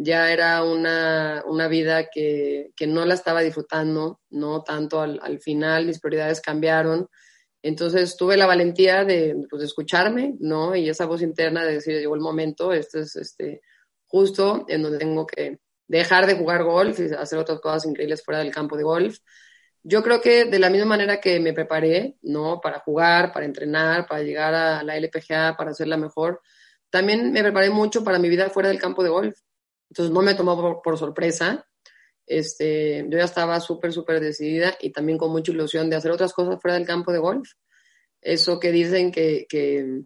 Ya era una, una vida que, que, no la estaba disfrutando, no tanto al, al, final, mis prioridades cambiaron. Entonces tuve la valentía de, pues, escucharme, ¿no? Y esa voz interna de decir, llegó el momento, este es este, justo en donde tengo que dejar de jugar golf y hacer otras cosas increíbles fuera del campo de golf yo creo que de la misma manera que me preparé, ¿no? Para jugar, para entrenar, para llegar a la LPGA, para hacerla mejor, también me preparé mucho para mi vida fuera del campo de golf. Entonces no me tomó por, sorpresa. Este, yo ya estaba súper, súper decidida y también con mucha ilusión de hacer otras cosas fuera del campo de golf. Eso que dicen que, que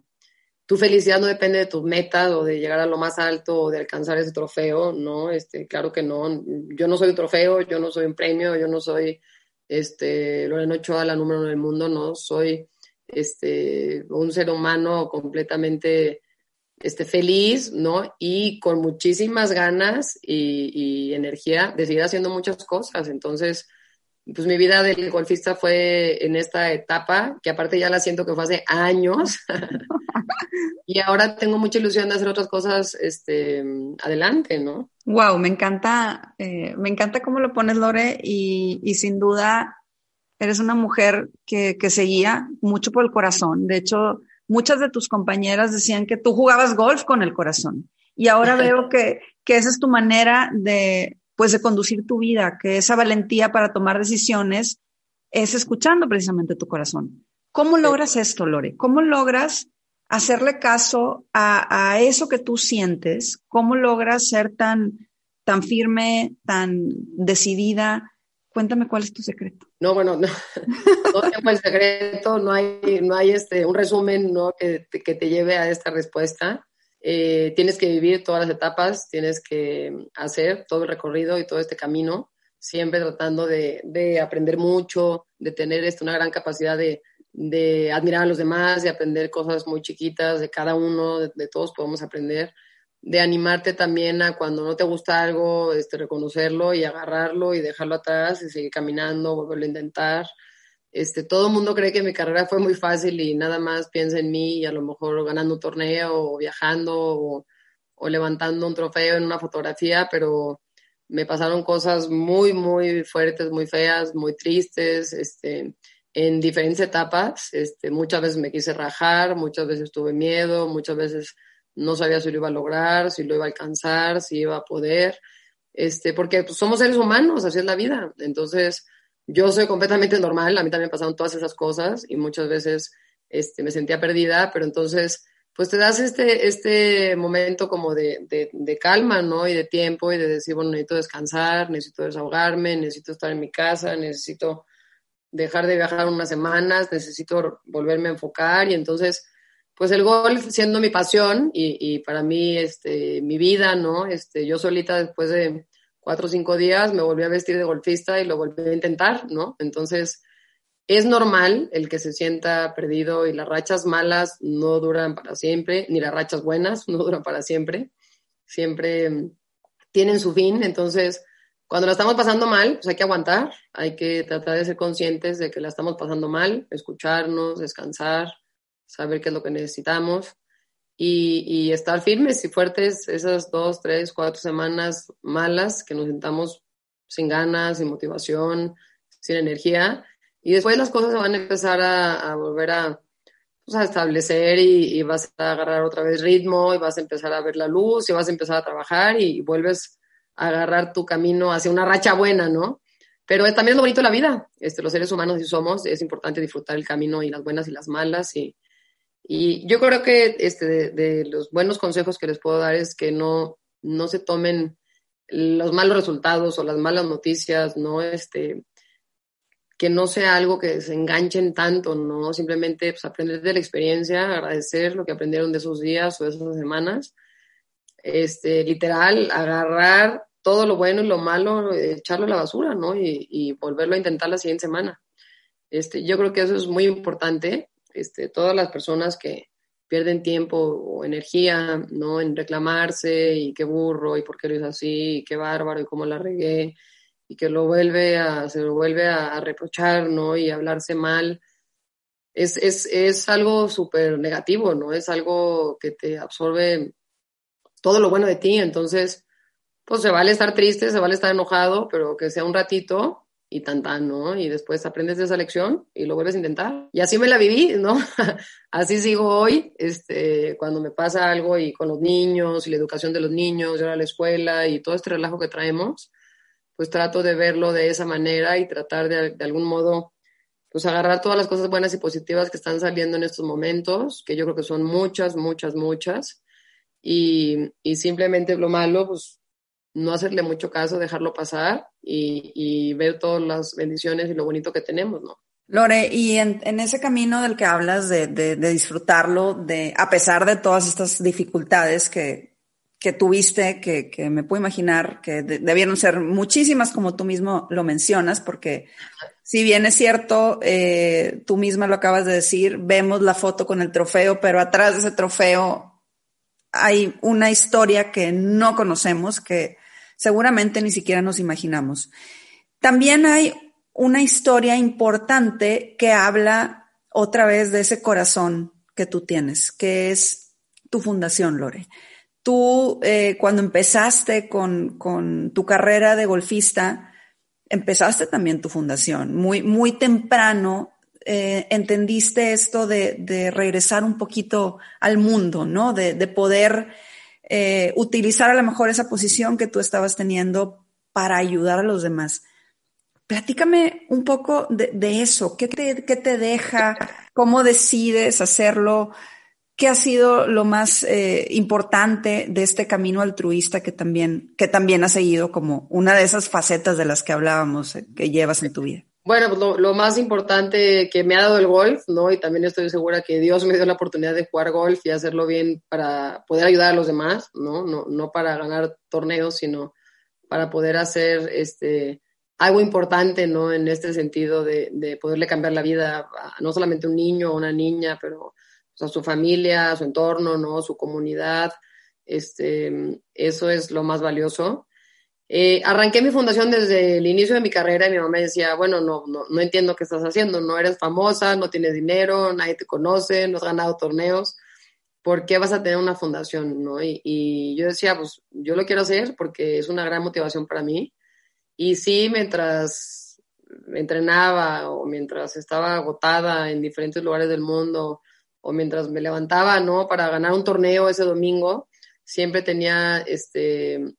tu felicidad no depende de tus metas o de llegar a lo más alto o de alcanzar ese trofeo, ¿no? Este, claro que no. Yo no soy un trofeo, yo no soy un premio, yo no soy este, Lorena Ochoa, la número uno del mundo, ¿no? Soy este, un ser humano completamente este, feliz, ¿no? Y con muchísimas ganas y, y, energía de seguir haciendo muchas cosas. Entonces, pues mi vida del golfista fue en esta etapa, que aparte ya la siento que fue hace años. [LAUGHS] y ahora tengo mucha ilusión de hacer otras cosas este, adelante, ¿no? Wow, me encanta, eh, me encanta cómo lo pones, Lore, y, y sin duda eres una mujer que, que seguía mucho por el corazón. De hecho, muchas de tus compañeras decían que tú jugabas golf con el corazón. Y ahora veo que, que esa es tu manera de, pues, de conducir tu vida, que esa valentía para tomar decisiones es escuchando precisamente tu corazón. ¿Cómo logras esto, Lore? ¿Cómo logras hacerle caso a, eso que tú sientes, cómo logras ser tan, tan firme, tan decidida. Cuéntame cuál es tu secreto. No, bueno, no, [LAUGHS] no tengo el secreto, no hay, no hay este, un resumen ¿no? que, que te lleve a esta respuesta. Eh, tienes que vivir todas las etapas, tienes que hacer todo el recorrido y todo este camino, siempre tratando de, de aprender mucho, de tener este, una gran capacidad de, de admirar a los demás, de aprender cosas muy chiquitas de cada uno, de, todos podemos aprender, de animarte también a cuando no te gusta algo, este, reconocerlo y agarrarlo y dejarlo atrás y seguir caminando, volverlo a intentar, este, todo el mundo cree que mi carrera fue muy fácil y nada más piensa en mí y a lo mejor ganando un torneo o viajando o, o levantando un trofeo en una fotografía, pero me pasaron cosas muy, muy fuertes, muy feas, muy tristes, este, en diferentes etapas. Este, muchas veces me quise rajar, muchas veces tuve miedo, muchas veces no sabía si lo iba a lograr, si lo iba a alcanzar, si iba a poder, este, porque pues, somos seres humanos, así es la vida. Entonces, yo soy completamente normal, a mí también pasaron todas esas cosas y muchas veces este, me sentía perdida, pero entonces, pues te das este, este momento como de, de, de, calma, ¿no? Y de tiempo y de decir, bueno, necesito descansar, necesito desahogarme, necesito estar en mi casa, necesito dejar de viajar unas semanas, necesito volverme a enfocar y entonces, pues el golf siendo mi pasión y, y para mí, este, mi vida, ¿no? Este, yo solita después de cuatro o cinco días me volví a vestir de golfista y lo volví a intentar, ¿no? Entonces, es normal el que se sienta perdido y las rachas malas no duran para siempre, ni las rachas buenas [LAUGHS] no duran para siempre, siempre mm, tienen su fin, entonces cuando la estamos pasando mal, pues hay que aguantar, hay que tratar de ser conscientes de que la estamos pasando mal, escucharnos, descansar, saber qué es lo que necesitamos y, y, estar firmes y fuertes esas dos, tres, cuatro semanas malas que nos sentamos sin ganas, sin motivación, sin energía. Y después las cosas van a empezar a, a volver a, pues, a establecer y, y, vas a agarrar otra vez ritmo y vas a empezar a ver la luz y vas a empezar a trabajar y, vuelves a agarrar tu camino hacia una racha buena, ¿no? Pero también es lo bonito de la vida. Este, los seres humanos si somos, es importante disfrutar el camino y las buenas y las malas y, y yo creo que este, de, los buenos consejos que les puedo dar es que no, no se tomen los malos resultados o las malas noticias, no este, que no sea algo que se enganchen tanto, no simplemente pues, aprender de la experiencia, agradecer lo que aprendieron de esos días o de esas semanas, este, literal, agarrar todo lo bueno y lo malo, echarlo a la basura, ¿no? Y, y volverlo a intentar la siguiente semana. Este, yo creo que eso es muy importante este, todas las personas que pierden tiempo o energía, ¿no? En reclamarse y qué burro y por qué lo hizo así y qué bárbaro y cómo la regué y que lo vuelve a, se lo vuelve a, reprochar, ¿no? Y hablarse mal. Es, es, es algo súper negativo, ¿no? Es algo que te absorbe todo lo bueno de ti. Entonces, pues se vale estar triste, se vale estar enojado, pero que sea un ratito y tan ¿no? Y después aprendes de esa lección y lo vuelves a intentar. Y así me la viví, ¿no? [LAUGHS] así sigo hoy, este, cuando me pasa algo y con los niños y la educación de los niños, yo a la escuela y todo este relajo que traemos, pues trato de verlo de esa manera y tratar de, de algún modo, pues agarrar todas las cosas buenas y positivas que están saliendo en estos momentos, que yo creo que son muchas, muchas, muchas, y, y simplemente lo malo, pues no hacerle mucho caso, dejarlo pasar y, ver todas las bendiciones y lo bonito que tenemos, ¿no? Lore, y en, ese camino del que hablas de, disfrutarlo, de, a pesar de todas estas dificultades que, que tuviste, que, que, me puedo imaginar que debieron ser muchísimas, como tú mismo lo mencionas, porque si bien es cierto, eh, tú misma lo acabas de decir, vemos la foto con el trofeo, pero atrás de ese trofeo hay una historia que no conocemos, que seguramente ni siquiera nos imaginamos. También hay una historia importante que habla otra vez de ese corazón que tú tienes, que es tu fundación, Lore. Tú, eh, cuando empezaste con, con, tu carrera de golfista, empezaste también tu fundación. Muy, muy temprano eh, entendiste esto de, de, regresar un poquito al mundo, ¿no? De, de poder eh, utilizar a lo mejor esa posición que tú estabas teniendo para ayudar a los demás. Platícame un poco de, eso, ¿Qué te, ¿qué te, deja? ¿Cómo decides hacerlo? ¿Qué ha sido lo más eh, importante de este camino altruista que también, que también has seguido como una de esas facetas de las que hablábamos eh, que llevas en tu vida? Bueno, pues lo, más importante que me ha dado el golf, ¿no? Y también estoy segura que Dios me dio la oportunidad de jugar golf y hacerlo bien para poder ayudar a los demás, ¿no? No, no para ganar torneos, sino para poder hacer este, algo importante, ¿no? En este sentido de, de poderle cambiar la vida a no solamente a un niño o una niña, pero pues, a su familia, a su entorno, ¿no? Su comunidad. Este, eso es lo más valioso. Eh, arranqué mi fundación desde el inicio de mi carrera y mi mamá decía, bueno, no, no, no entiendo qué estás haciendo, no eres famosa, no tienes dinero, nadie te conoce, no has ganado torneos, ¿por qué vas a tener una fundación? ¿no? Y, y yo decía, pues yo lo quiero hacer porque es una gran motivación para mí. Y sí, mientras entrenaba o mientras estaba agotada en diferentes lugares del mundo o mientras me levantaba, ¿no? Para ganar un torneo ese domingo, siempre tenía este,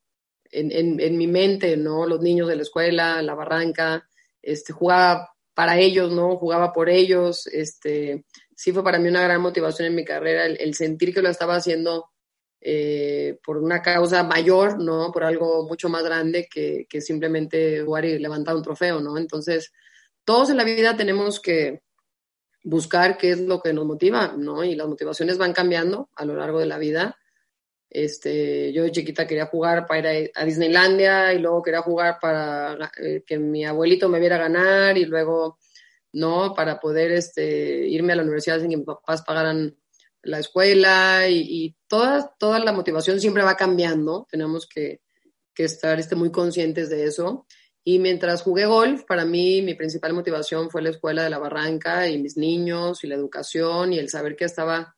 en, mi mente, ¿no? Los niños de la escuela, la barranca, este, jugaba para ellos, ¿no? Jugaba por ellos, este, sí fue para mí una gran motivación en mi carrera el, sentir que lo estaba haciendo eh, por una causa mayor, ¿no? Por algo mucho más grande que, que simplemente jugar y levantar un trofeo, ¿no? Entonces, todos en la vida tenemos que buscar qué es lo que nos motiva, ¿no? Y las motivaciones van cambiando a lo largo de la vida. Este, yo de chiquita quería jugar para ir a, Disneylandia y luego quería jugar para eh, que mi abuelito me viera ganar y luego, ¿no? Para poder este, irme a la universidad sin que mis papás pagaran la escuela y, y toda, toda la motivación siempre va cambiando. Tenemos que, que estar este, muy conscientes de eso. Y mientras jugué golf, para mí mi principal motivación fue la escuela de la Barranca y mis niños y la educación y el saber que estaba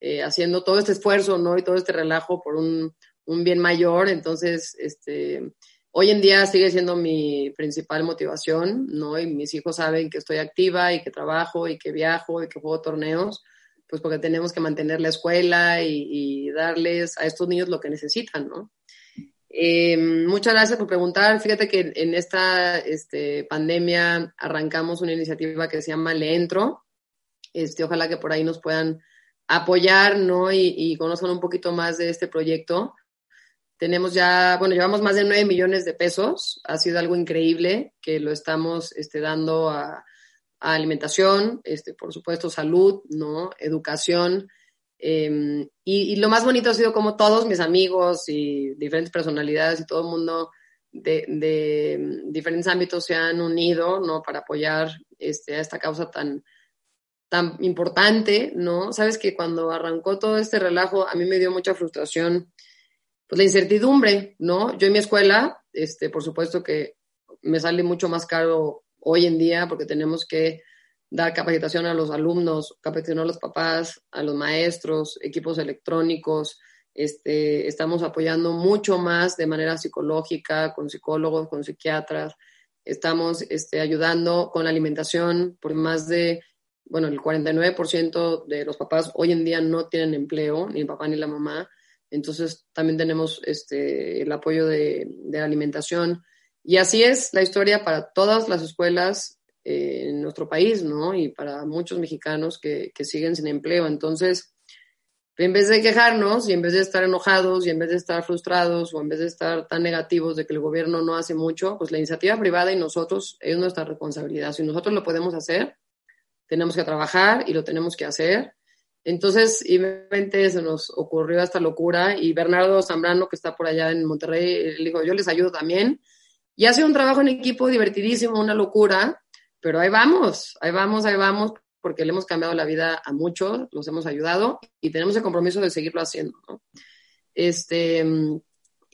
eh, haciendo todo este esfuerzo, ¿no? Y todo este relajo por un, un, bien mayor. Entonces, este, hoy en día sigue siendo mi principal motivación, ¿no? Y mis hijos saben que estoy activa y que trabajo y que viajo y que juego torneos, pues porque tenemos que mantener la escuela y, darles a estos niños lo que necesitan, ¿no? Eh, muchas gracias por preguntar. Fíjate que en esta este, pandemia arrancamos una iniciativa que se llama Le Entro. Este, ojalá que por ahí nos puedan apoyar, ¿no? Y, y, conozcan un poquito más de este proyecto. Tenemos ya, bueno, llevamos más de 9 millones de pesos. Ha sido algo increíble que lo estamos este, dando a, alimentación, este, por supuesto, salud, ¿no? Educación. Eh, y, lo más bonito ha sido como todos mis amigos y diferentes personalidades y todo el mundo de, de diferentes ámbitos se han unido, ¿no? Para apoyar este, a esta causa tan, tan importante, ¿no? Sabes que cuando arrancó todo este relajo, a mí me dio mucha frustración, pues la incertidumbre, ¿no? Yo en mi escuela, este, por supuesto que me sale mucho más caro hoy en día porque tenemos que dar capacitación a los alumnos, capacitación a los papás, a los maestros, equipos electrónicos. Este, estamos apoyando mucho más de manera psicológica, con psicólogos, con psiquiatras. Estamos este, ayudando con la alimentación por más de bueno, el 49% de los papás hoy en día no tienen empleo, ni el papá ni la mamá. Entonces también tenemos este, el apoyo de, de la alimentación. Y así es la historia para todas las escuelas eh, en nuestro país, ¿no? Y para muchos mexicanos que, que siguen sin empleo. Entonces, en vez de quejarnos y en vez de estar enojados y en vez de estar frustrados o en vez de estar tan negativos de que el gobierno no hace mucho, pues la iniciativa privada y nosotros es nuestra responsabilidad. Si nosotros lo podemos hacer, tenemos que trabajar y lo tenemos que hacer. Entonces, repente se nos ocurrió esta locura y Bernardo Zambrano, que está por allá en Monterrey, él dijo, yo les ayudo también. Y ha sido un trabajo en equipo divertidísimo, una locura, pero ahí vamos, ahí vamos, ahí vamos, porque le hemos cambiado la vida a muchos, los hemos ayudado y tenemos el compromiso de seguirlo haciendo. ¿no? Este,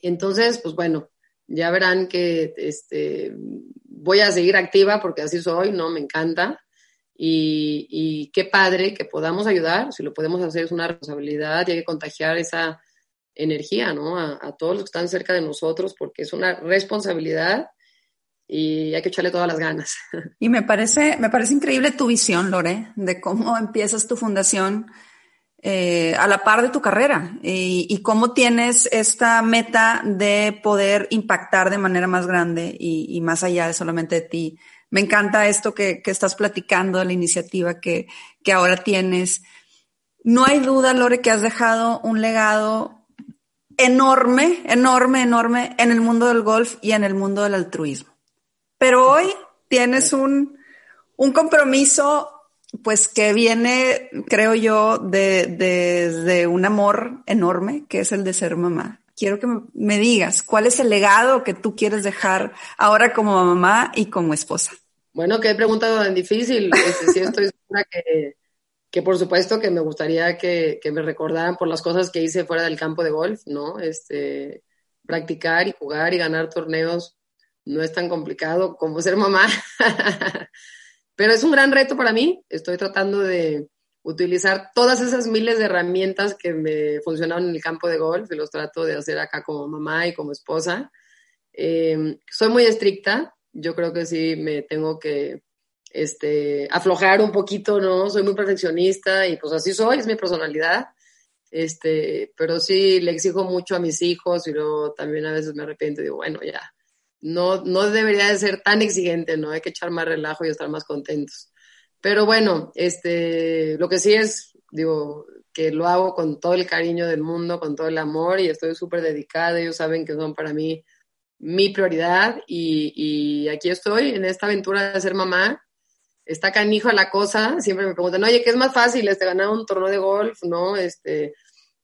entonces, pues bueno, ya verán que este, voy a seguir activa porque así soy, ¿no? Me encanta. Y, y, qué padre que podamos ayudar, si lo podemos hacer es una responsabilidad y hay que contagiar esa energía, ¿no? A, a, todos los que están cerca de nosotros porque es una responsabilidad y hay que echarle todas las ganas. [LAUGHS] Y me parece, me parece increíble tu visión, Lore, de cómo empiezas tu fundación eh, a la par de tu carrera y, y, cómo tienes esta meta de poder impactar de manera más grande y, y más allá de solamente de ti me encanta esto que, que estás platicando, la iniciativa que, que ahora tienes. No hay duda, Lore, que has dejado un legado enorme, enorme, enorme en el mundo del golf y en el mundo del altruismo. Pero hoy tienes un, un compromiso, pues que viene, creo yo, de, de, de, un amor enorme, que es el de ser mamá quiero que me digas cuál es el legado que tú quieres dejar ahora como mamá y como esposa. Bueno, qué pregunta tan difícil. Este, sí, estoy segura que, que, por supuesto que me gustaría que, que, me recordaran por las cosas que hice fuera del campo de golf, ¿no? Este, practicar y jugar y ganar torneos no es tan complicado como ser mamá. [LAUGHS] Pero es un gran reto para mí. Estoy tratando de utilizar todas esas miles de herramientas que me funcionaron en el campo de golf y los trato de hacer acá como mamá y como esposa. Eh, soy muy estricta. Yo creo que sí me tengo que este, aflojar un poquito, ¿no? Soy muy perfeccionista y pues así soy, es mi personalidad. Este, pero sí le exijo mucho a mis hijos y luego también a veces me arrepiento y digo, bueno, ya, no, no debería de ser tan exigente, ¿no? Hay que echar más relajo y estar más contentos. Pero bueno, este, lo que sí es, digo, que lo hago con todo el cariño del mundo, con todo el amor y estoy súper dedicada. Ellos saben que son para mí mi prioridad y, y aquí estoy en esta aventura de ser mamá está canijo la cosa, siempre me preguntan, oye, ¿qué es más fácil? Este, ganar un torneo de golf, ¿no? Este,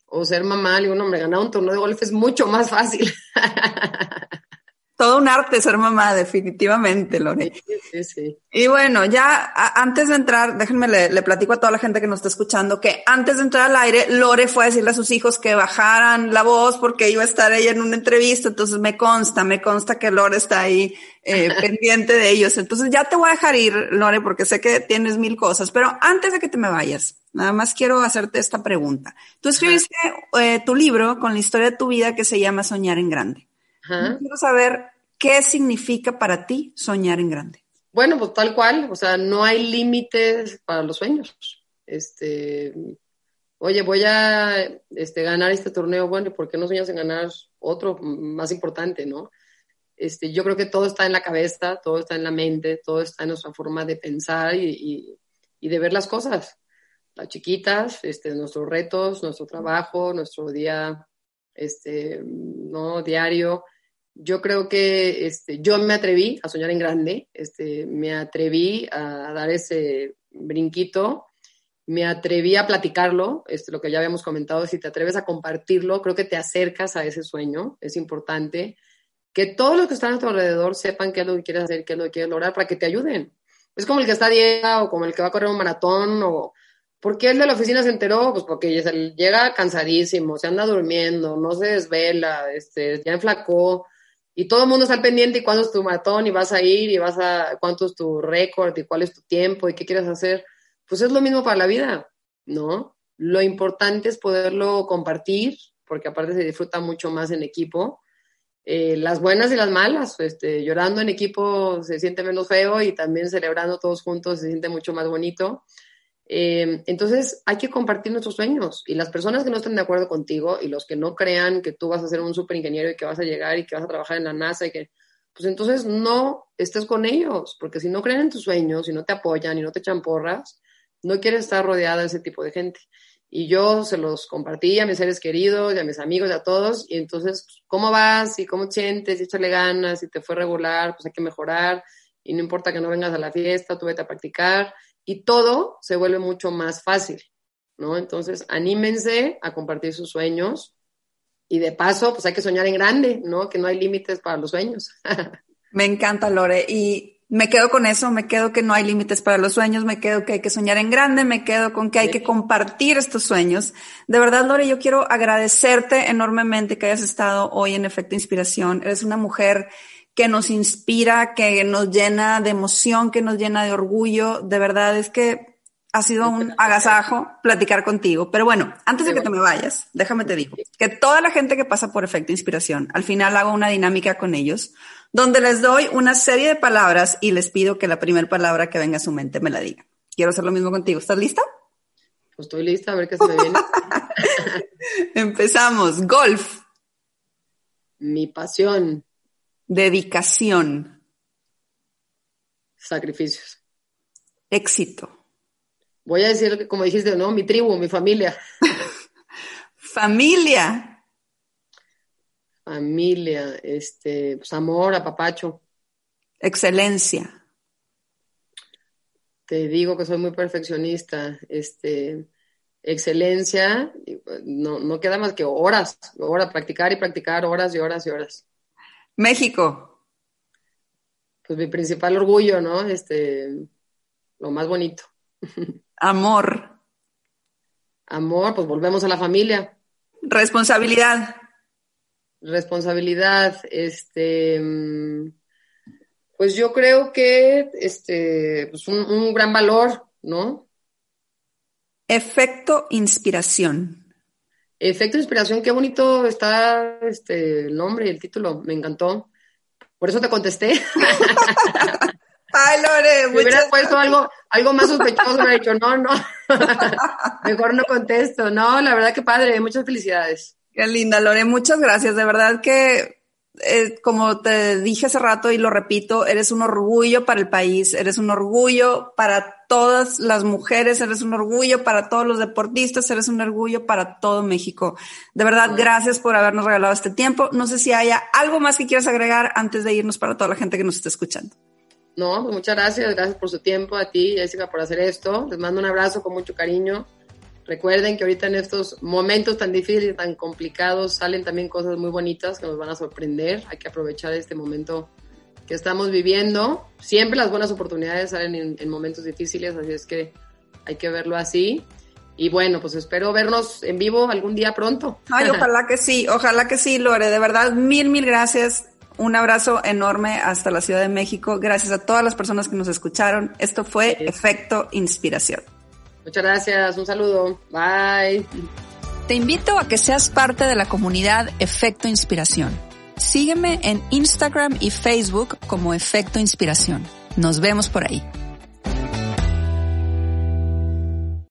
o ser mamá, le digo, no, hombre, ganar un torneo de golf es mucho más fácil. [LAUGHS] Todo un arte ser mamá, definitivamente, Lore. Sí, sí, Y bueno, ya antes de entrar, déjenme le, platico a toda la gente que nos está escuchando que antes de entrar al aire, Lore fue a decirle a sus hijos que bajaran la voz porque iba a estar ella en una entrevista. Entonces me consta, me consta que Lore está ahí eh, [LAUGHS] pendiente de ellos. Entonces ya te voy a dejar ir, Lore, porque sé que tienes mil cosas. Pero antes de que te me vayas, nada más quiero hacerte esta pregunta. Tú escribiste eh, tu libro con la historia de tu vida que se llama Soñar en Grande. Quiero saber qué significa para ti soñar en grande. Bueno, pues tal cual, o sea, no hay límites para los sueños. Este, oye, voy a este, ganar este torneo, bueno, ¿y por qué no sueñas en ganar otro más importante, no? Este, yo creo que todo está en la cabeza, todo está en la mente, todo está en nuestra forma de pensar y, y de ver las cosas. Las chiquitas, este, nuestros retos, nuestro trabajo, nuestro día este, no diario, yo creo que este, yo me atreví a soñar en grande, este, me atreví a dar ese brinquito, me atreví a platicarlo, este, lo que ya habíamos comentado, si te atreves a compartirlo, creo que te acercas a ese sueño, es importante que todos los que están a tu alrededor sepan qué es lo que quieres hacer, qué es lo que quieres lograr, para que te ayuden. Es como el que está a dieta o como el que va a correr un maratón o... ¿Por qué el de la oficina se enteró? Pues porque llega cansadísimo, se anda durmiendo, no se desvela, este, ya enflacó, y todo el mundo está al pendiente y cuándo es tu maratón y vas a ir y vas a cuánto es tu récord y cuál es tu tiempo y qué quieres hacer. Pues es lo mismo para la vida, ¿no? Lo importante es poderlo compartir, porque aparte se disfruta mucho más en equipo. Eh, las buenas y las malas, este, llorando en equipo se siente menos feo y también celebrando todos juntos se siente mucho más bonito. Eh, entonces hay que compartir nuestros sueños y las personas que no estén de acuerdo contigo y los que no crean que tú vas a ser un super ingeniero y que vas a llegar y que vas a trabajar en la NASA y que, pues entonces no estés con ellos, porque si no creen en tus sueños, y no te apoyan y no te echan porras, no quieres estar rodeada de ese tipo de gente. Y yo se los compartí a mis seres queridos y a mis amigos y a todos. Y entonces, pues, ¿cómo vas? ¿Y cómo te sientes? Y échale ganas. Y te fue regular, pues hay que mejorar. Y no importa que no vengas a la fiesta, tú vete a practicar y todo se vuelve mucho más fácil, ¿no? Entonces, anímense a compartir sus sueños y de paso, pues hay que soñar en grande, ¿no? Que no hay límites para los sueños. [LAUGHS] me encanta, Lore, y me quedo con eso, me quedo que no hay límites para los sueños, me quedo que hay que soñar en grande, me quedo con que hay que compartir estos sueños. De verdad, Lore, yo quiero agradecerte enormemente que hayas estado hoy en Efecto Inspiración. Eres una mujer que nos inspira, que nos llena de emoción, que nos llena de orgullo. De verdad es que ha sido un agasajo platicar contigo. Pero bueno, antes de que te me vayas, déjame te digo que toda la gente que pasa por efecto inspiración, al final hago una dinámica con ellos, donde les doy una serie de palabras y les pido que la primera palabra que venga a su mente me la diga. Quiero hacer lo mismo contigo. ¿Estás lista? Pues estoy lista, a ver qué se me viene. [LAUGHS] Empezamos. Golf. Mi pasión. Dedicación. Sacrificios. Éxito. Voy a decir, como dijiste, ¿no? Mi tribu, mi familia. [LAUGHS] familia. Familia, este, pues amor, apapacho. Excelencia. Te digo que soy muy perfeccionista. Este, excelencia, no, no queda más que horas, horas, practicar y practicar horas y horas y horas. México. Pues mi principal orgullo, ¿no? Este, lo más bonito. Amor. Amor, pues volvemos a la familia. Responsabilidad. responsabilidad, este, pues yo creo que este, pues un, gran valor, ¿no? Efecto inspiración. Efecto inspiración, qué bonito está este el nombre y el título, me encantó. Por eso te contesté. [LAUGHS] Ay, Lore, me hubieras puesto algo, algo más sospechoso, me dicho, no, no, [LAUGHS] mejor no contesto. No, la verdad que padre, muchas felicidades. Qué linda, Lore, muchas gracias. De verdad que eh, como te dije hace rato y lo repito, eres un orgullo para el país, eres un orgullo para todas las mujeres, eres un orgullo para todos los deportistas, eres un orgullo para todo México. De verdad, gracias por habernos regalado este tiempo. No sé si haya algo más que quieras agregar antes de irnos para toda la gente que nos está escuchando. No, pues muchas gracias, gracias por su tiempo, a ti, Jessica, por hacer esto. Les mando un abrazo con mucho cariño. Recuerden que ahorita en estos momentos tan difíciles, tan complicados, salen también cosas muy bonitas que nos van a sorprender. Hay que aprovechar este momento que estamos viviendo. Siempre las buenas oportunidades salen en, momentos difíciles, así es que hay que verlo así. Y bueno, pues espero vernos en vivo algún día pronto. Ay, [LAUGHS] ojalá que sí, ojalá que sí, Lore. De verdad, mil, mil gracias. Un abrazo enorme hasta la Ciudad de México. Gracias a todas las personas que nos escucharon. Esto fue Efecto Inspiración. Muchas gracias, un saludo. Bye. Te invito a que seas parte de la comunidad Efecto Inspiración. Sígueme en Instagram y Facebook como Efecto Inspiración. Nos vemos por ahí.